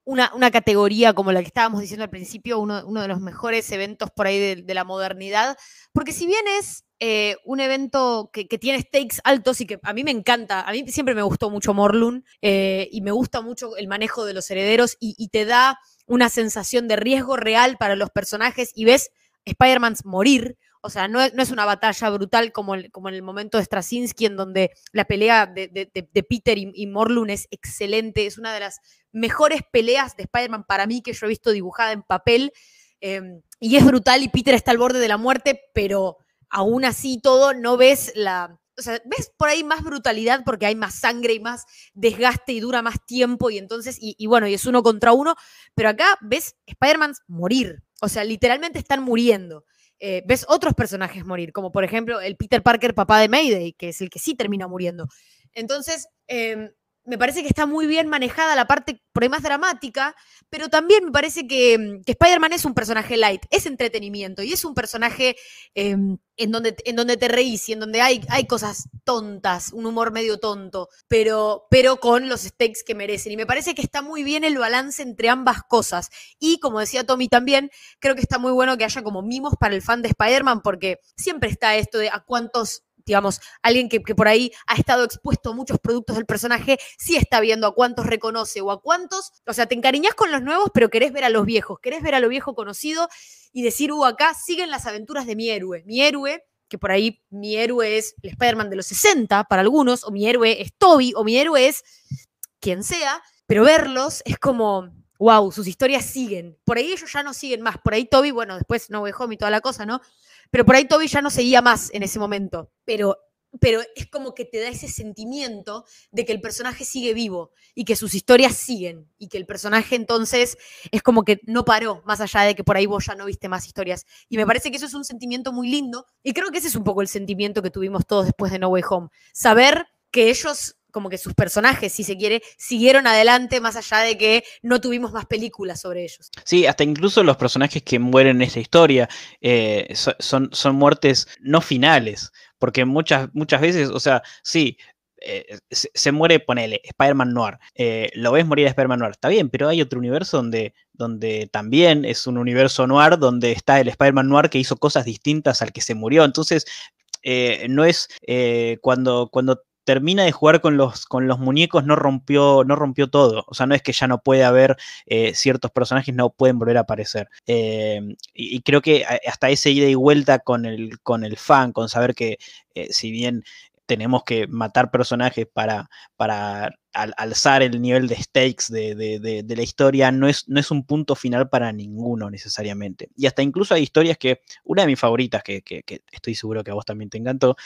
una, categoría como la que estábamos diciendo al principio, uno, de los mejores eventos por ahí de la modernidad, porque si bien es eh, un evento que, tiene stakes altos y que a mí me encanta. A mí siempre me gustó mucho Morlun eh, y me gusta mucho el manejo de los herederos y, te da una sensación de riesgo real para los personajes y ves Spider-Man morir. O sea, no es, una batalla brutal como, como en el momento de Straczynski, en donde la pelea de, Peter y, Morlun es excelente. Es una de las mejores peleas de Spider-Man para mí que yo he visto dibujada en papel. Em, y es brutal y Peter está al borde de la muerte, pero aún así todo no ves la... O sea, ves por ahí más brutalidad porque hay más sangre y más desgaste y dura más tiempo y entonces, y, bueno, y es uno contra uno, pero acá ves Spider-Man morir, o sea, literalmente están muriendo. Eh, ves otros personajes morir, como por ejemplo el Peter Parker, papá de Mayday, que es el que sí termina muriendo. Entonces, em, me parece que está muy bien manejada la parte por ahí más dramática, pero también me parece que, mm, Spider-Man es un personaje light, es entretenimiento y es un personaje em, en, donde, en donde te reís y en donde hay, hay cosas tontas, un humor medio tonto, pero, pero con los stakes que merecen. Y me parece que está muy bien el balance entre ambas cosas. Y como decía Tommy también, creo que está muy bueno que haya como mimos para el fan de Spider-Man, porque siempre está esto de a cuántos digamos, alguien que, por ahí ha estado expuesto a muchos productos del personaje, sí está viendo a cuántos reconoce o a cuántos, o sea, te encariñas con los nuevos, pero querés ver a los viejos, querés ver a lo viejo conocido y decir, uh, acá siguen las aventuras de mi héroe. Mi héroe, que por ahí mi héroe es el Spider-Man de los 60 para algunos, o mi héroe es Toby, o mi héroe es quien sea, pero verlos es como, wow, sus historias siguen. Por ahí ellos ya no siguen más. Por ahí Toby, bueno, después no Way Home y toda la cosa, ¿no? Pero por ahí Toby ya no seguía más en ese momento. Pero, pero es como que te da ese sentimiento de que el personaje sigue vivo y que sus historias siguen y que el personaje entonces es como que no paró, más allá de que por ahí vos ya no viste más historias. Y me parece que eso es un sentimiento muy lindo y creo que ese es un poco el sentimiento que tuvimos todos después de No Way Home. Saber que ellos como que sus personajes, si se quiere, siguieron adelante más allá de que no tuvimos más películas sobre ellos. Sí, hasta incluso los personajes que mueren en esta historia eh, son, son muertes no finales, porque muchas, muchas veces, o sea, sí, eh, se, muere, ponele, Spider-Man Noir. Eh, lo ves morir a Spider-Man Noir. Está bien, pero hay otro universo donde, donde también es un universo noir, donde está el Spider-Man Noir que hizo cosas distintas al que se murió. Entonces, no es cuando, cuando termina de jugar con los, muñecos, no rompió, todo. O sea, no es que ya no puede haber eh, ciertos personajes, no pueden volver a aparecer. Eh, y, creo que hasta ese ida y vuelta con el, fan, con saber que eh, si bien tenemos que matar personajes para, alzar el nivel de stakes de, la historia, no es, un punto final para ninguno necesariamente. Y hasta incluso hay historias que, una de mis favoritas, que estoy seguro que a vos también te encantó,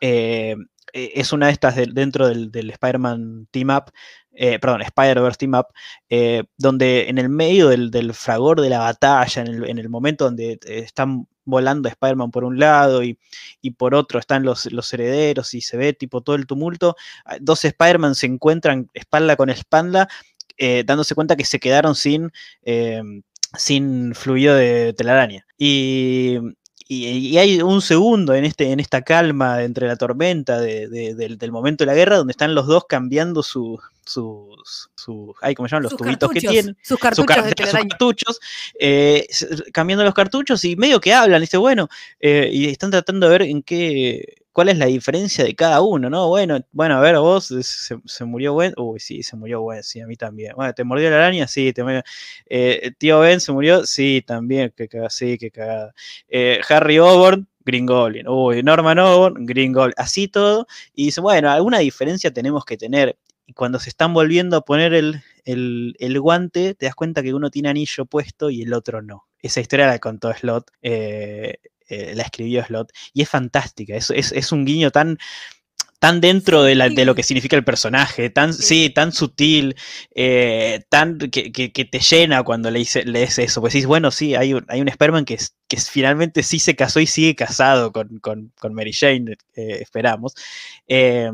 eh, eh, es una de estas dentro del, Spider-Man Team Up, eh, perdón, Spider-Verse Team Up, donde en el medio del, fragor de la batalla, en el, momento donde están volando Spider-Man por un lado y, por otro están los, herederos y se ve tipo todo el tumulto, ah, dos Spider-Man se encuentran espalda con espalda, dándose cuenta que se quedaron sin sin fluido de telaraña. Y, y, hay un segundo en, este, en esta calma entre la tormenta del, momento de la guerra donde están los dos cambiando sus, sus, ¿cómo se llaman? Los tubitos que tienen. Sus cartuchos. de sus cartuchos eh, cambiando los cartuchos y medio que hablan, dice, bueno, eh, y están tratando de ver en qué, cuál es la diferencia de cada uno, ¿no? Bueno, bueno, a ver, vos se, murió Ben, uy, sí, se murió Ben, sí, a mí también. Bueno, ¿te mordió la araña? Sí, te murió. Eh, tío Ben se murió, sí, también, que cagada, sí, que cagada. Eh, Harry Oborn, Green Goblin. Uy, Norman Oborn, Green Goblin. Así todo. Y dice, bueno, alguna diferencia tenemos que tener. Y cuando se están volviendo a poner el, el, guante, te das cuenta que uno tiene anillo puesto y el otro no. Esa historia la contó Slot. Eh, eh, la escribió Slot, y es fantástica, es, es, un guiño tan, tan dentro de, la- de lo que significa el personaje, tan, sí, Sí. tan sutil, eh, tan que, que- que te llena cuando lees, lees eso. Pues decís, bueno, sí, hay un, hay un Spider-Man que, es- que es- finalmente sí se casó y sigue casado con, con- con Mary Jane, eh, esperamos. Eh,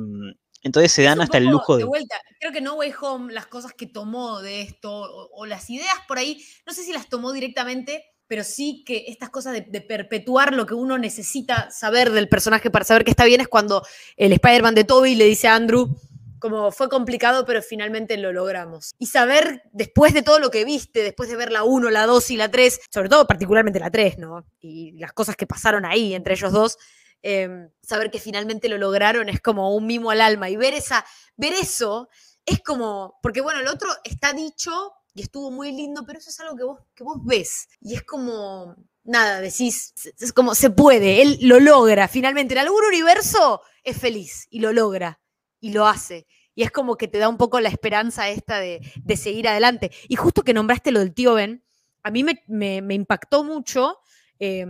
entonces se dan hasta el lujo de de... vuelta, creo que No Way Home, las cosas que tomó de esto, o, o las ideas por ahí, no sé si las tomó directamente, pero sí que estas cosas de, de perpetuar lo que uno necesita saber del personaje para saber que está bien es cuando el Spider-Man de Toby le dice a Andrew, como fue complicado, pero finalmente lo logramos. Y saber, después de todo lo que viste, después de ver la 1, la 2 y la 3, sobre todo particularmente la 3, ¿no? Y las cosas que pasaron ahí entre ellos dos, eh, saber que finalmente lo lograron es como un mimo al alma. Y ver, esa, ver eso es como, porque bueno, el otro está dicho y estuvo muy lindo, pero eso es algo que vos, que vos ves. Y es como, nada, decís, es como se puede, él lo logra finalmente. En algún universo es feliz y lo logra y lo hace. Y es como que te da un poco la esperanza esta de, de seguir adelante. Y justo que nombraste lo del tío Ben, a mí me, me- me impactó mucho eh,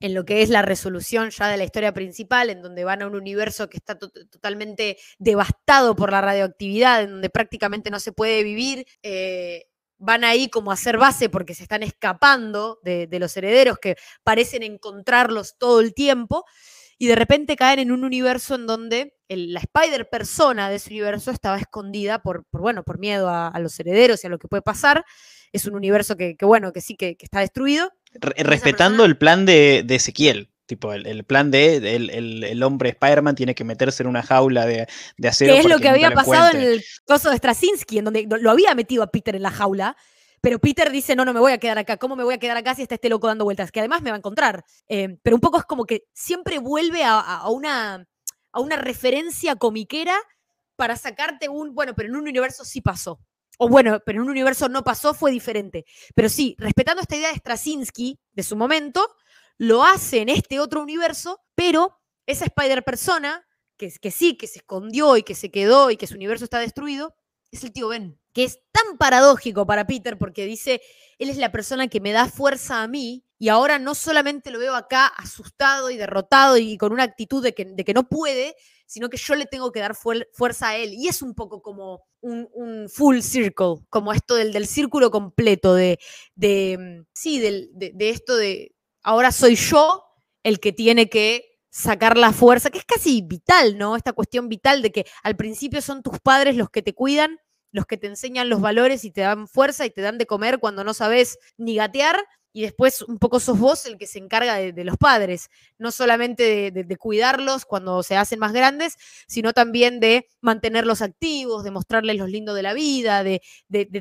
en lo que es la resolución ya de la historia principal, en donde van a un universo que está to- totalmente devastado por la radioactividad, en donde prácticamente no se puede vivir. eh, van ahí como a hacer base porque se están escapando de, los herederos que parecen encontrarlos todo el tiempo y de repente caen en un universo en donde la Spider persona de ese universo estaba escondida por, bueno, por miedo a, los herederos y a lo que puede pasar. Es un universo que, bueno, que sí, que está destruido. Re- respetando persona- el plan de, de Ezequiel. Tipo, el, el plan de el, el- el hombre Spider-Man tiene que meterse en una jaula de, de acero. que es lo que había pasado en el coso de Straczynski, en donde lo había metido a Peter en la jaula, pero Peter dice, no, no me voy a quedar acá, ¿cómo me voy a quedar acá si está este loco dando vueltas? Que además me va a encontrar. Eh, pero un poco es como que siempre vuelve a, a- a una, a una referencia comiquera para sacarte un, bueno, pero en un universo sí pasó. O bueno, pero en un universo no pasó, fue diferente. Pero sí, respetando esta idea de Straczynski de su momento, lo hace en este otro universo, pero esa Spider persona, que, que sí, que se escondió y que se quedó y que su universo está destruido, es el tío Ben, que es tan paradójico para Peter porque dice, él es la persona que me da fuerza a mí y ahora no solamente lo veo acá asustado y derrotado y con una actitud de que, de que no puede, sino que yo le tengo que dar fuer- fuerza a él. Y es un poco como un, full circle, como esto del, del círculo completo, de, de mm, sí, del- de, de esto de, ahora soy yo el que tiene que sacar la fuerza, que es casi vital, ¿no? Esta cuestión vital de que al principio son tus padres los que te cuidan, los que te enseñan los valores y te dan fuerza y te dan de comer cuando no sabes ni gatear. Y después un poco sos vos el que se encarga de, los padres, no solamente de, cuidarlos cuando se hacen más grandes, sino también de mantenerlos activos, de mostrarles lo lindo de la vida, de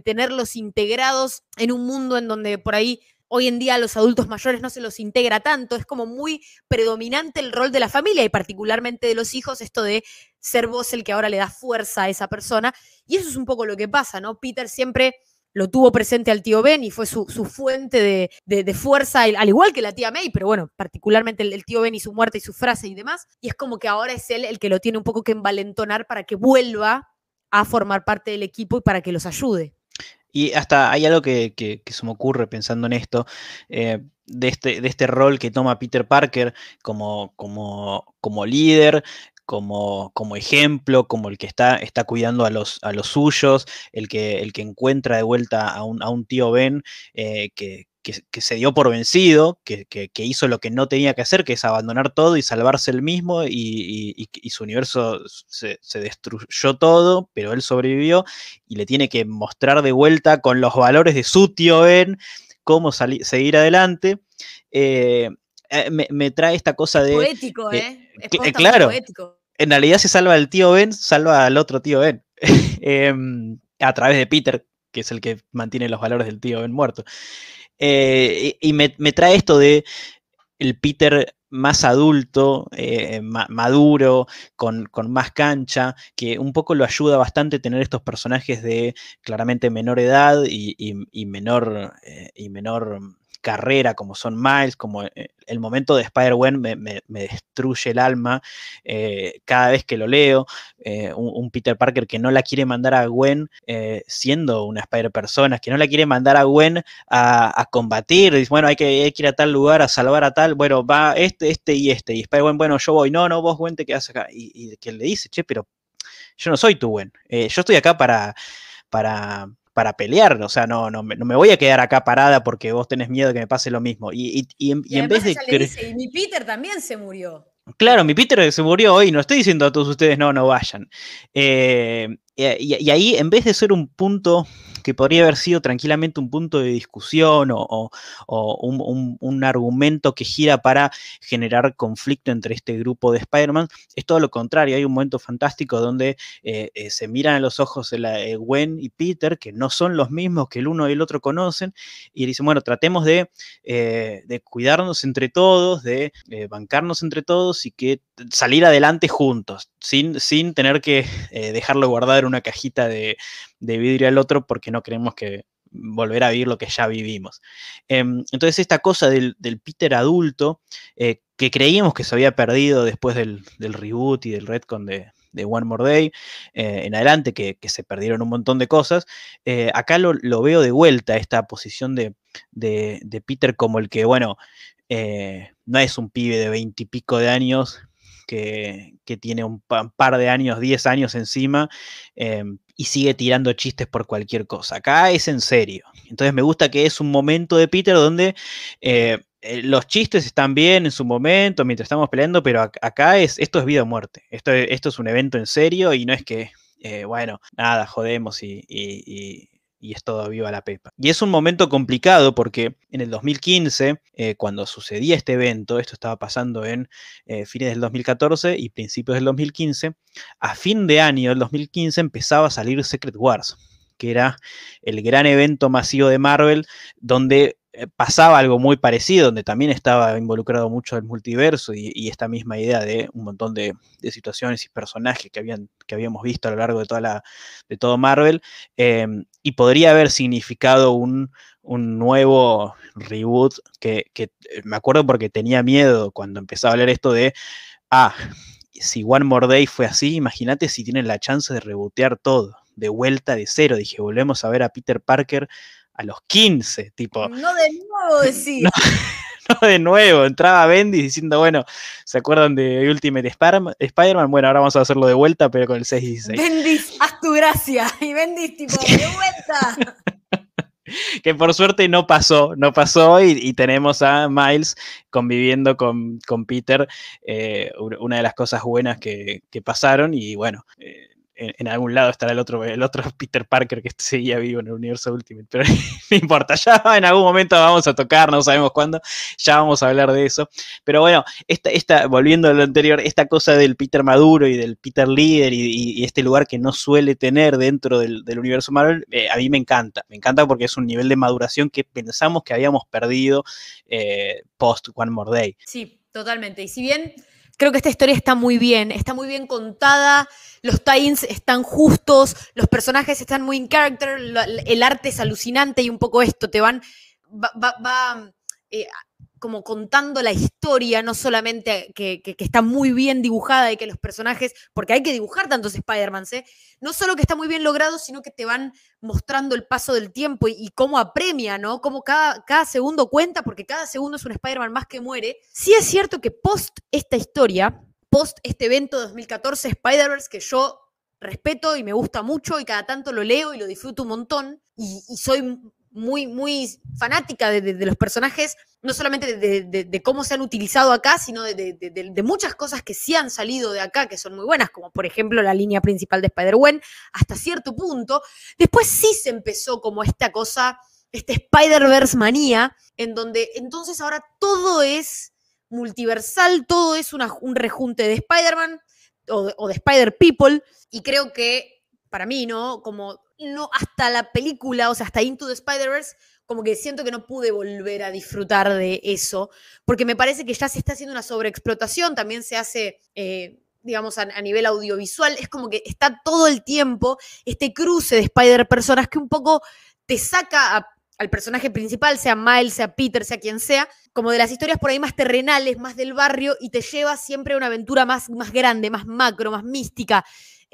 tenerlos integrados en un mundo en donde por ahí hoy en día a los adultos mayores no se los integra tanto, es como muy predominante el rol de la familia y particularmente de los hijos, esto de ser vos el que ahora le da fuerza a esa persona. Y eso es un poco lo que pasa, ¿no? Peter siempre lo tuvo presente al tío Ben y fue su, su fuente de, de- fuerza, al al igual que la tía May, pero bueno, particularmente el, tío Ben y su muerte y su frase y demás. Y es como que ahora es él el que lo tiene un poco que envalentonar para que vuelva a formar parte del equipo y para que los ayude. Y hasta hay algo que, que- que se me ocurre pensando en esto, eh, de, este, de este rol que toma Peter Parker como, como, como líder, como, como ejemplo, como el que está, está cuidando a los, a los suyos, el que, el que encuentra de vuelta a un, a un tío Ben eh, que, que- que se dio por vencido, que, que- que hizo lo que no tenía que hacer, que es abandonar todo y salvarse él mismo, y, y- su universo se, se destruyó todo, pero él sobrevivió y le tiene que mostrar de vuelta con los valores de su tío Ben cómo sali- seguir adelante. Eh, eh, me, me trae esta cosa de, Poético, eh, ¿eh? Muy claro. poético. En realidad se salva al tío Ben, salva al otro tío Ben, Em, a través de Peter, que es el que mantiene los valores del tío Ben muerto. Eh, y me, me trae esto de el Peter más adulto, eh, ma- maduro, con, con más cancha, que un poco lo ayuda bastante tener estos personajes de claramente menor edad y, y- menor, eh, y menor carrera, como son Miles, como eh, el momento de Spider-Gwen me, destruye el alma eh, cada vez que lo leo. Eh, un, Peter Parker que no la quiere mandar a Gwen siendo una Spider-Persona, que no la quiere mandar a Gwen a, combatir. Dice, bueno, hay que, ir a tal lugar a salvar a tal. Bueno, va este, este y este. Y Spider-Gwen, bueno, yo voy. No, no, vos Gwen te quedas acá. Y, y que le dice, che, pero yo no soy tu Gwen. yo estoy acá para... para para pelear, o sea, no, no, no, me voy a quedar acá parada porque vos tenés miedo de que me pase lo mismo. Y, en, vez de... y mi Peter también se murió. Claro, mi Peter se murió hoy, no estoy diciendo a todos ustedes, no, no vayan. Eh, y, ahí, en vez de ser un punto que podría haber sido tranquilamente un punto de discusión o, un, argumento que gira para generar conflicto entre este grupo de Spider-Man. Es todo lo contrario, hay un momento fantástico donde eh, eh, se miran a los ojos de la, eh, Gwen y Peter, que no son los mismos que el uno y el otro conocen, y dicen, bueno, tratemos de, de cuidarnos entre todos, de bancarnos entre todos y que salir adelante juntos, sin, sin tener que dejarlo guardado en una cajita de, de vidrio al otro porque no queremos que volver a vivir lo que ya vivimos. Em, entonces esta cosa del, Peter adulto, eh, que creíamos que se había perdido después del, reboot y del retcon de, de One More Day eh, en adelante, que, se perdieron un montón de cosas, eh, acá lo, veo de vuelta, esta posición de, de Peter como el que, bueno, no es un pibe de veintipico de años que, tiene un par de años, 10 años encima, em, y sigue tirando chistes por cualquier cosa. Acá es en serio. Entonces me gusta que es un momento de Peter donde eh, eh, los chistes están bien en su momento, mientras estamos peleando, pero acá es, esto es vida o muerte. Esto, esto es un evento en serio y no es que, eh, bueno, nada, jodemos y, y es todo viva la pepa. Y es un momento complicado porque en el 2015, eh, cuando sucedía este evento, esto estaba pasando en eh, fines del 2014 y principios del 2015, a fin de año del 2015 empezaba a salir Secret Wars, que era el gran evento masivo de Marvel donde pasaba algo muy parecido, donde también estaba involucrado mucho el multiverso y, esta misma idea de un montón de, situaciones y personajes que, habían, que habíamos visto a lo largo de, toda la, de todo Marvel, em, y podría haber significado un, nuevo reboot que, que, eh, me acuerdo porque tenía miedo cuando empezaba a leer esto de, ah, si One More Day fue así, imagínate si tienen la chance de rebotear todo, de vuelta de cero, dije, volvemos a ver a Peter Parker a los 15, tipo. No de nuevo decir. No, de nuevo, entraba Bendy diciendo, bueno, ¿se acuerdan de Ultimate Spider-Man? Bueno, ahora vamos a hacerlo de vuelta, pero con el 616. Bendis, haz tu gracia. Y Bendis, tipo, de vuelta. que por suerte no pasó, no pasó y, tenemos a Miles conviviendo con, Peter, eh, una de las cosas buenas que, pasaron y bueno, eh, en, algún lado estará el otro, el otro Peter Parker que seguía vivo en el universo Ultimate, pero no importa, ya en algún momento vamos a tocar, no sabemos cuándo, ya vamos a hablar de eso. Pero bueno, esta, esta, volviendo a lo anterior, esta cosa del Peter maduro y del Peter líder y, este lugar que no suele tener dentro del, universo Marvel, eh, a mí me encanta, me encanta porque es un nivel de maduración que pensamos que habíamos perdido eh, post One More Day. Sí, totalmente. Y si bien Creo que esta historia está muy bien, está muy bien contada, los tie-ins están justos, los personajes están muy in character, el arte es alucinante y un poco esto, te van, va, eh, como contando la historia, no solamente que, está muy bien dibujada y que los personajes, porque hay que dibujar tantos Spider-Man, ¿eh? no solo que está muy bien logrado, sino que te van mostrando el paso del tiempo y, cómo apremia, ¿no? Cómo cada, cada segundo cuenta, porque cada segundo es un Spider-Man más que muere. Sí es cierto que post esta historia, post este evento de 2014 Spider-Verse, que yo respeto y me gusta mucho y cada tanto lo leo y lo disfruto un montón y soy muy, muy fanática de, los personajes, no solamente de, cómo se han utilizado acá, sino de, muchas cosas que sí han salido de acá, que son muy buenas, como por ejemplo la línea principal de Spider-Gwen, hasta cierto punto. Después sí se empezó como esta cosa, este Spider-Verse manía, en donde entonces ahora todo es multiversal, todo es un rejunte de Spider-Man o, o de Spider-People, y creo que para mí, ¿no? Como no, hasta la película, o sea, hasta Into the Spider-Verse, como que siento que no pude volver a disfrutar de eso, porque me parece que ya se está haciendo una sobreexplotación, también se hace, eh, digamos, a, nivel audiovisual, es como que está todo el tiempo este cruce de Spider-Personas que un poco te saca al personaje principal, sea Miles, sea Peter, sea quien sea, como de las historias por ahí más terrenales, más del barrio, y te lleva siempre a una aventura más, más grande, más macro, más mística,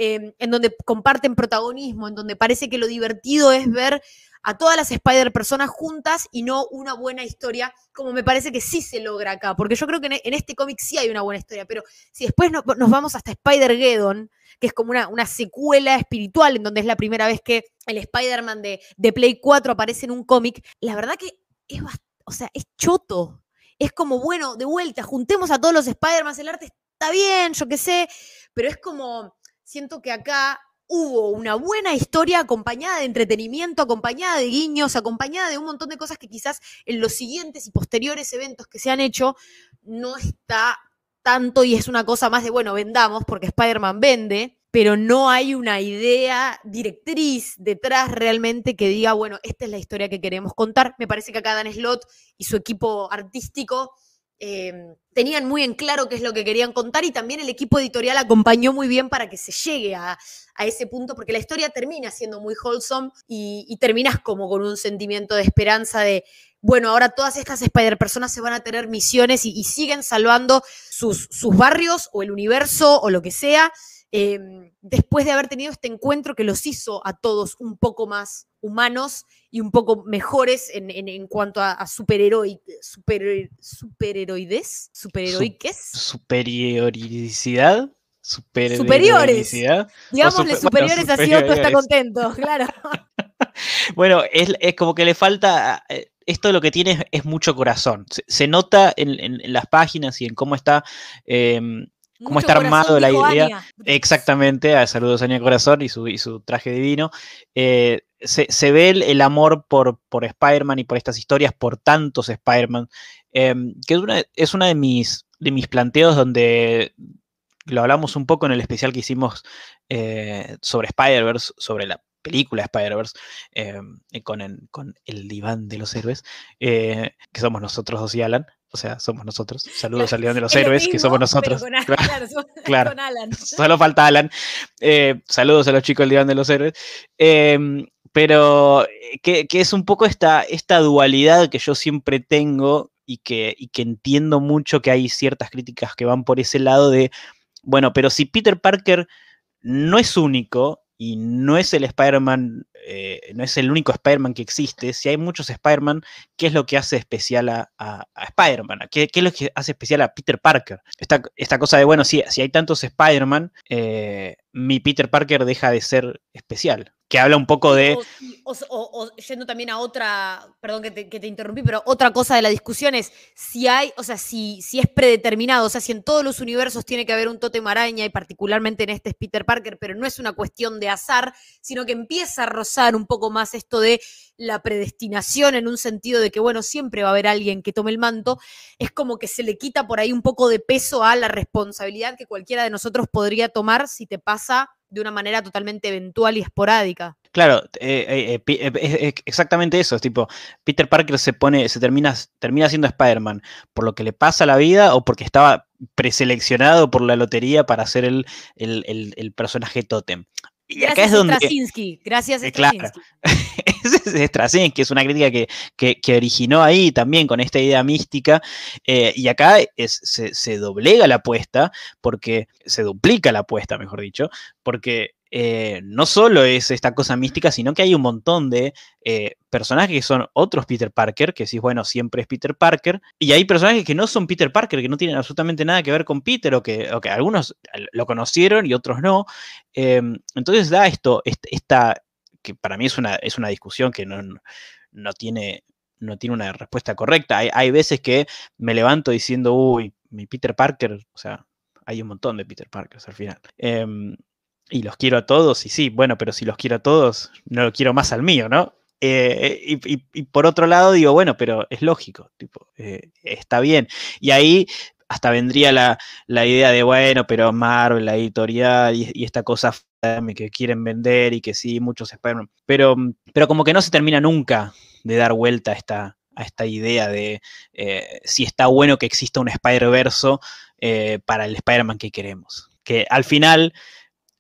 eh, en donde comparten protagonismo, en donde parece que lo divertido es ver a todas las Spider personas juntas y no una buena historia, como me parece que sí se logra acá, porque yo creo que en, este cómic sí hay una buena historia, pero si después nos vamos hasta Spider-Geddon, que es como una, secuela espiritual, en donde es la primera vez que el Spider-Man de, de, Play 4 aparece en un cómic, la verdad que es, o sea, es choto. Es como, bueno, de vuelta, juntemos a todos los Spider-Man, el arte está bien, yo qué sé, pero es como, siento que acá hubo una buena historia acompañada de entretenimiento, acompañada de guiños, acompañada de un montón de cosas que quizás en los siguientes y posteriores eventos que se han hecho no está tanto y es una cosa más de, bueno, vendamos porque Spider-Man vende, pero no hay una idea directriz detrás realmente que diga, bueno, esta es la historia que queremos contar. Me parece que acá Dan Slot y su equipo artístico Em, tenían muy en claro qué es lo que querían contar y también el equipo editorial acompañó muy bien para que se llegue a, ese punto, porque la historia termina siendo muy wholesome y, terminas como con un sentimiento de esperanza de, bueno, ahora todas estas Spider-Personas se van a tener misiones y, siguen salvando sus, barrios o el universo o lo que sea. Em, después de haber tenido este encuentro que los hizo a todos un poco más humanos y un poco mejores en, cuanto a, a superheroides, superheroides, superheroiques. Superioricidad. superiores. Digámosle superiores así otro está contento, claro. bueno, es, como que le falta. Eh, esto lo que tiene es, mucho corazón. Se, nota en, las páginas y en cómo está. Em, cómo está armado la idea. Exactamente, a saludos a Ania Corazón y su, y su traje divino. Eh, se, ve el, amor por, por Spider-Man y por estas historias, por tantos Spider-Man, em, que es una, es una de, mis, de mis planteos donde lo hablamos un poco en el especial que hicimos eh, sobre Spider-Verse, sobre la película Spider-Verse, em, con, con, el diván de los héroes, eh, que somos nosotros dos y Alan o sea, somos nosotros. Saludos al León de los Héroes, que somos nosotros. claro, Solo falta Alan. Eh, saludos a los chicos del León de los Héroes. Em, pero eh, que, es un poco esta, esta dualidad que yo siempre tengo y que, y que entiendo mucho que hay ciertas críticas que van por ese lado de, bueno, pero si Peter Parker no es único y no es el Spider-Man, eh, no es el único Spider-Man que existe, si hay muchos Spider-Man, ¿qué es lo que hace especial a, Spider-Man? ¿Qué, es lo que hace especial a Peter Parker? Esta, esta cosa de, bueno, si, si hay tantos Spider-Man, eh, mi Peter Parker deja de ser especial que habla un poco de... O, yendo también a otra, perdón que te, interrumpí, pero otra cosa de la discusión es si hay, o sea, si, si es predeterminado, o sea, si en todos los universos tiene que haber un tótem araña y particularmente en este es Peter Parker, pero no es una cuestión de azar, sino que empieza a rozar un poco más esto de la predestinación en un sentido de que, bueno, siempre va a haber alguien que tome el manto, es como que se le quita por ahí un poco de peso a la responsabilidad que cualquiera de nosotros podría tomar si te pasa de una manera totalmente eventual y esporádica. Claro, eh, eh, eh, exactamente eso. Es tipo, Peter Parker se pone, se termina, termina siendo Spider-Man por lo que le pasa a la vida o porque estaba preseleccionado por la lotería para ser el, el, personaje Totem. Y Gracias acá es donde. Straczynski. Gracias, Straczynski. Claro. es Straczynski, es una crítica que, originó ahí también con esta idea mística. y acá se, se, doblega la apuesta, porque se duplica la apuesta, mejor dicho, porque eh, no solo es esta cosa mística, sino que hay un montón de eh, personajes que son otros Peter Parker, que sí, bueno, siempre es Peter Parker, y hay personajes que no son Peter Parker, que no tienen absolutamente nada que ver con Peter, o que, algunos lo conocieron y otros no. Em, entonces da esto, esta, que para mí es una, es una discusión que no, no tiene no tiene una respuesta correcta. Hay, veces que me levanto diciendo, uy, mi Peter Parker, o sea, hay un montón de Peter Parkers al final. Em, y los quiero a todos, y sí, bueno, pero si los quiero a todos, no lo quiero más al mío, ¿no? Eh, y, por otro lado digo, bueno, pero es lógico, tipo, eh, está bien. Y ahí hasta vendría la, idea de, bueno, pero Marvel, la editorial y, esta cosa que quieren vender y que sí, muchos esperan. Pero, pero como que no se termina nunca de dar vuelta a esta, a esta idea de eh, si está bueno que exista un Spider-Verso para el Spider-Man que queremos. Que al final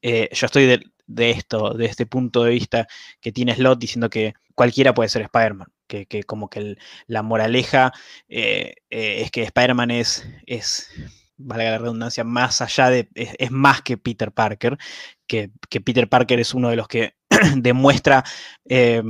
eh, yo estoy de esto, de este punto de vista que tiene Slot diciendo que cualquiera puede ser Spider-Man. Que, como que la moraleja eh, eh, es que Spider-Man es, es, valga la redundancia, más allá de, es, más que Peter Parker, que, que, Peter Parker es uno de los que demuestra eh,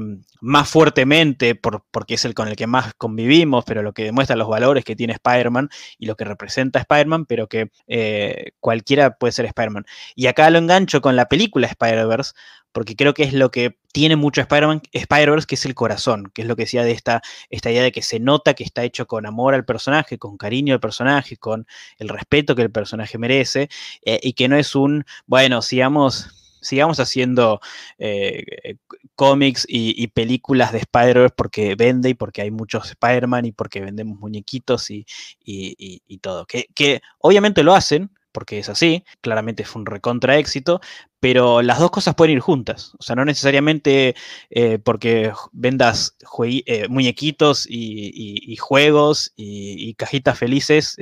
más fuertemente, por, porque es el con el que más convivimos, pero lo que demuestra los valores que tiene Spider-Man y lo que representa Spider-Man, pero que eh, cualquiera puede ser Spider-Man. Y acá lo engancho con la película Spider-Verse, porque creo que es lo que tiene mucho Spider-Verse, que es el corazón, que es lo que decía de esta, esta idea de que se nota que está hecho con amor al personaje, con cariño al personaje, con el respeto que el personaje merece, eh, y que no es un, bueno, sigamos sigamos haciendo eh, cómics y, películas de Spider-Verse porque vende y porque hay muchos Spider-Man y porque vendemos muñequitos y, todo. Que, obviamente lo hacen, porque es así, claramente fue un recontra éxito, pero las dos cosas pueden ir juntas. O sea, no necesariamente eh, porque vendas eh, muñequitos y, juegos y, cajitas felices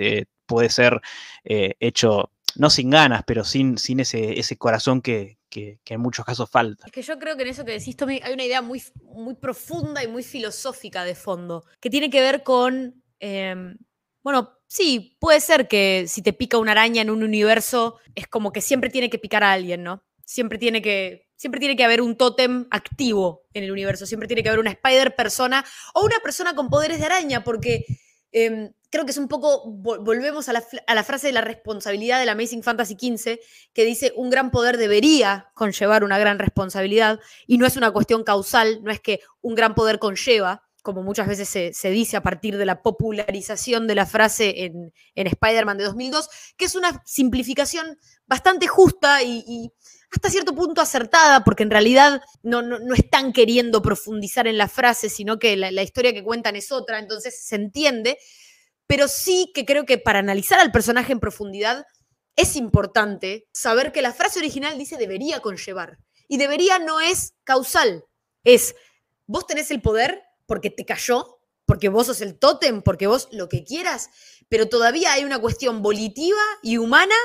puede ser hecho no sin ganas, pero sin, sin ese, ese corazón que, en muchos casos falta. Es que yo creo que en eso que decís, Tommy, hay una idea muy, muy profunda y muy filosófica de fondo, que tiene que ver con, em, bueno, sí, puede ser que si te pica una araña en un universo, es como que siempre tiene que picar a alguien, ¿no? Siempre tiene que, siempre tiene que haber un tótem activo en el universo, siempre tiene que haber una spider persona o una persona con poderes de araña, porque Em, creo que es un poco, volvemos a la, frase de la responsabilidad de la Amazing Fantasy XV, que dice, un gran poder debería conllevar una gran responsabilidad, y no es una cuestión causal, no es que un gran poder conlleva, como muchas veces se, dice a partir de la popularización de la frase en, Spider-Man de 2002, que es una simplificación bastante justa y hasta cierto punto acertada, porque en realidad no, no, están queriendo profundizar en la frase, sino que la, historia que cuentan es otra, entonces se entiende, pero sí que creo que para analizar al personaje en profundidad es importante saber que la frase original dice debería conllevar, y debería no es causal, es vos tenés el poder porque te cayó, porque vos sos el tótem, porque vos lo que quieras, pero todavía hay una cuestión volitiva y humana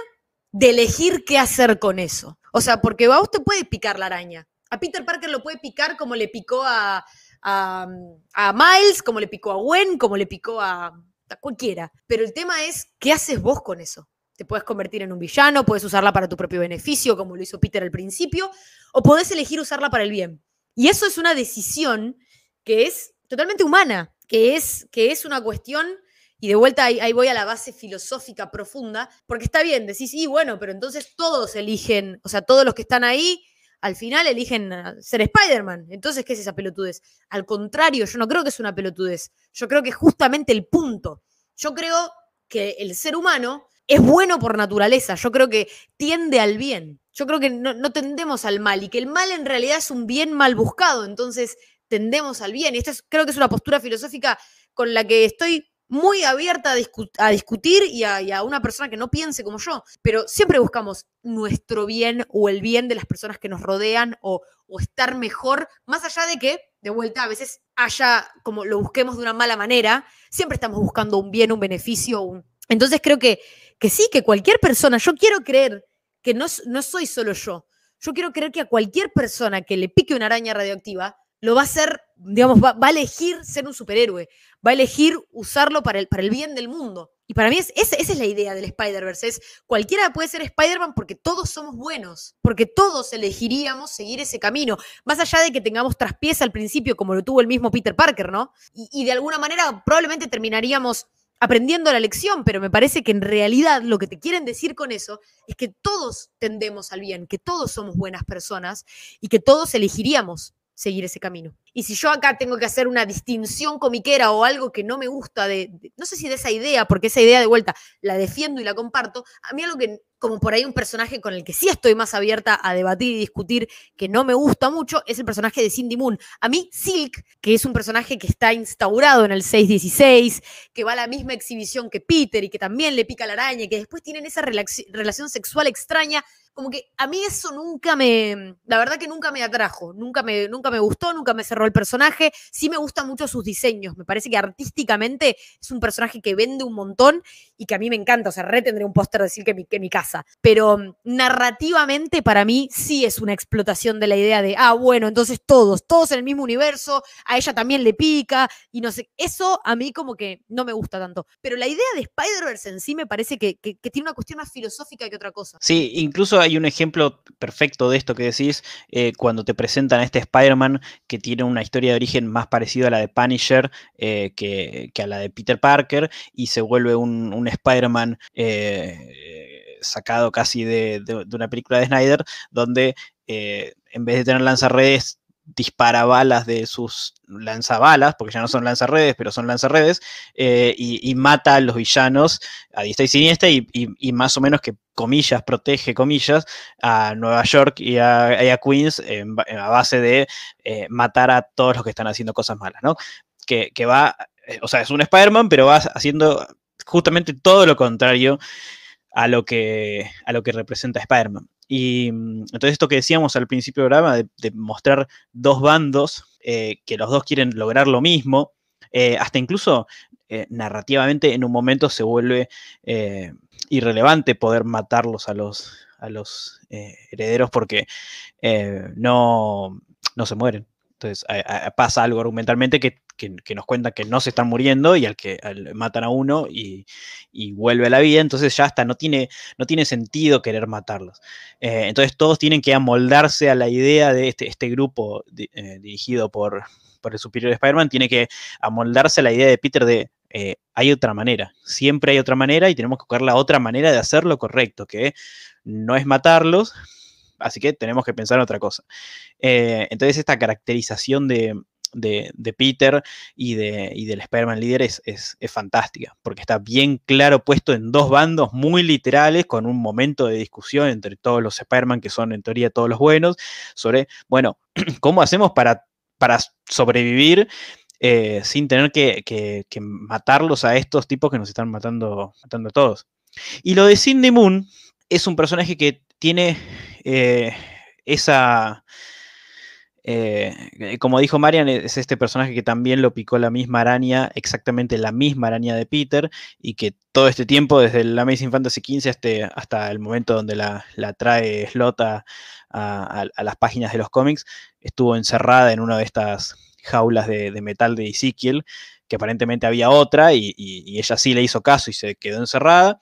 de elegir qué hacer con eso. O sea, porque a vos te puede picar la araña. A Peter Parker lo puede picar como le picó a, a, Miles, como le picó a Gwen, como le picó a, cualquiera. Pero el tema es, ¿qué haces vos con eso? Te puedes convertir en un villano, puedes usarla para tu propio beneficio, como lo hizo Peter al principio, o podés elegir usarla para el bien. Y eso es una decisión que es totalmente humana, que es, que es una cuestión y de vuelta ahí, voy a la base filosófica profunda, porque está bien, decís, sí, bueno, pero entonces todos eligen, o sea, todos los que están ahí, al final eligen ser Spider-Man. Entonces, ¿qué es esa pelotudez? Al contrario, yo no creo que es una pelotudez. Yo creo que es justamente el punto. Yo creo que el ser humano es bueno por naturaleza. Yo creo que tiende al bien. Yo creo que no, tendemos al mal y que el mal en realidad es un bien mal buscado. Entonces, tendemos al bien. Y esta creo que es una postura filosófica con la que estoy muy abierta a, discutir y a, una persona que no piense como yo, pero siempre buscamos nuestro bien o el bien de las personas que nos rodean o, estar mejor, más allá de que, de vuelta, a veces haya, como lo busquemos de una mala manera, siempre estamos buscando un bien, un beneficio. Entonces creo que, que sí, que cualquier persona, yo quiero creer que no, no soy solo yo, yo quiero creer que a cualquier persona que le pique una araña radioactiva, lo va a hacer, digamos, va, a elegir ser un superhéroe, va a elegir usarlo para el, para el bien del mundo. Y para mí es, esa es la idea del Spider-Verse, es cualquiera puede ser Spider-Man porque todos somos buenos, porque todos elegiríamos seguir ese camino, más allá de que tengamos traspiés al principio como lo tuvo el mismo Peter Parker, ¿no? Y, y de alguna manera probablemente terminaríamos aprendiendo la lección, pero me parece que en realidad lo que te quieren decir con eso es que todos tendemos al bien, que todos somos buenas personas y que todos elegiríamos seguir ese camino. Y si yo acá tengo que hacer una distinción comiquera o algo que no me gusta de, no sé si de esa idea, porque esa idea de vuelta la defiendo y la comparto, a mí algo que, como por ahí un personaje con el que sí estoy más abierta a debatir y discutir, que no me gusta mucho, es el personaje de Cindy Moon. A mí, Silk, que es un personaje que está instaurado en el 616, que va a la misma exhibición que Peter y que también le pica la araña y que después tienen esa relación sexual extraña, como que a mí eso nunca me, la verdad que nunca me atrajo, nunca me, nunca me gustó, nunca me cerró el personaje. Sí me gustan mucho sus diseños, me parece que artísticamente es un personaje que vende un montón y que a mí me encanta, o sea, re tendré un póster de decir que mi, que mi casa. Pero mm, narrativamente para mí sí es una explotación de la idea de, ah, bueno, entonces todos, todos en el mismo universo, a ella también le pica y no sé, eso a mí como que no me gusta tanto. Pero la idea de Spider-Verse en sí me parece que, que tiene una cuestión más filosófica que otra cosa. Sí, incluso hay un ejemplo perfecto de esto que decís eh, cuando te presentan a este Spider-Man que tiene una historia de origen más parecida a la de Punisher eh, que, a la de Peter Parker y se vuelve un, Spider-Man eh, sacado casi de, de, de, una película de Snyder donde en vez de tener lanzarredes dispara balas de sus lanzabalas, porque ya no son lanzarredes, pero son lanzarredes, eh, y, mata a los villanos a diestra y siniestra, y, y, y, más o menos que, comillas, protege, comillas, a Nueva York y a, Queens en, a base de eh, matar a todos los que están haciendo cosas malas, ¿no? Que, que va, eh, o sea, es un Spider-Man, pero va haciendo justamente todo lo contrario a lo que, a lo que representa Spider-Man. Y entonces esto que decíamos al principio del programa, de, mostrar dos bandos eh, que los dos quieren lograr lo mismo, eh, hasta incluso eh, narrativamente en un momento se vuelve irrelevante poder matarlos a los, a los herederos porque no, no se mueren. Entonces pasa algo argumentalmente que, nos cuenta que no se están muriendo y al que matan a uno y, vuelve a la vida, entonces ya hasta no tiene, no tiene sentido querer matarlos. Eh, entonces todos tienen que amoldarse a la idea de este, este grupo eh, dirigido por, el superior Spider-Man, tiene que amoldarse a la idea de Peter de eh, hay otra manera, siempre hay otra manera y tenemos que buscar la otra manera de hacerlo correcto, que no es matarlos, así que tenemos que pensar en otra cosa. Eh, entonces esta caracterización de, de, Peter y, de, y del Spider-Man líder es, es, fantástica, porque está bien claro puesto en dos bandos muy literales, con un momento de discusión entre todos los Spider-Man, que son en teoría todos los buenos, sobre, bueno, ¿cómo hacemos para, para sobrevivir? Eh, sin tener que, que, que, matarlos a estos tipos que nos están matando, matando a todos. Y lo de Cindy Moon es un personaje que tiene eh, esa, eh, como dijo Marian, es este personaje que también lo picó la misma araña, exactamente la misma araña de Peter, y que todo este tiempo, desde el Amazing Fantasy XV hasta, el momento donde la, la trae Slot a, las páginas de los cómics, estuvo encerrada en una de estas jaulas de, metal de Ezekiel, que aparentemente había otra, y, ella sí le hizo caso y se quedó encerrada.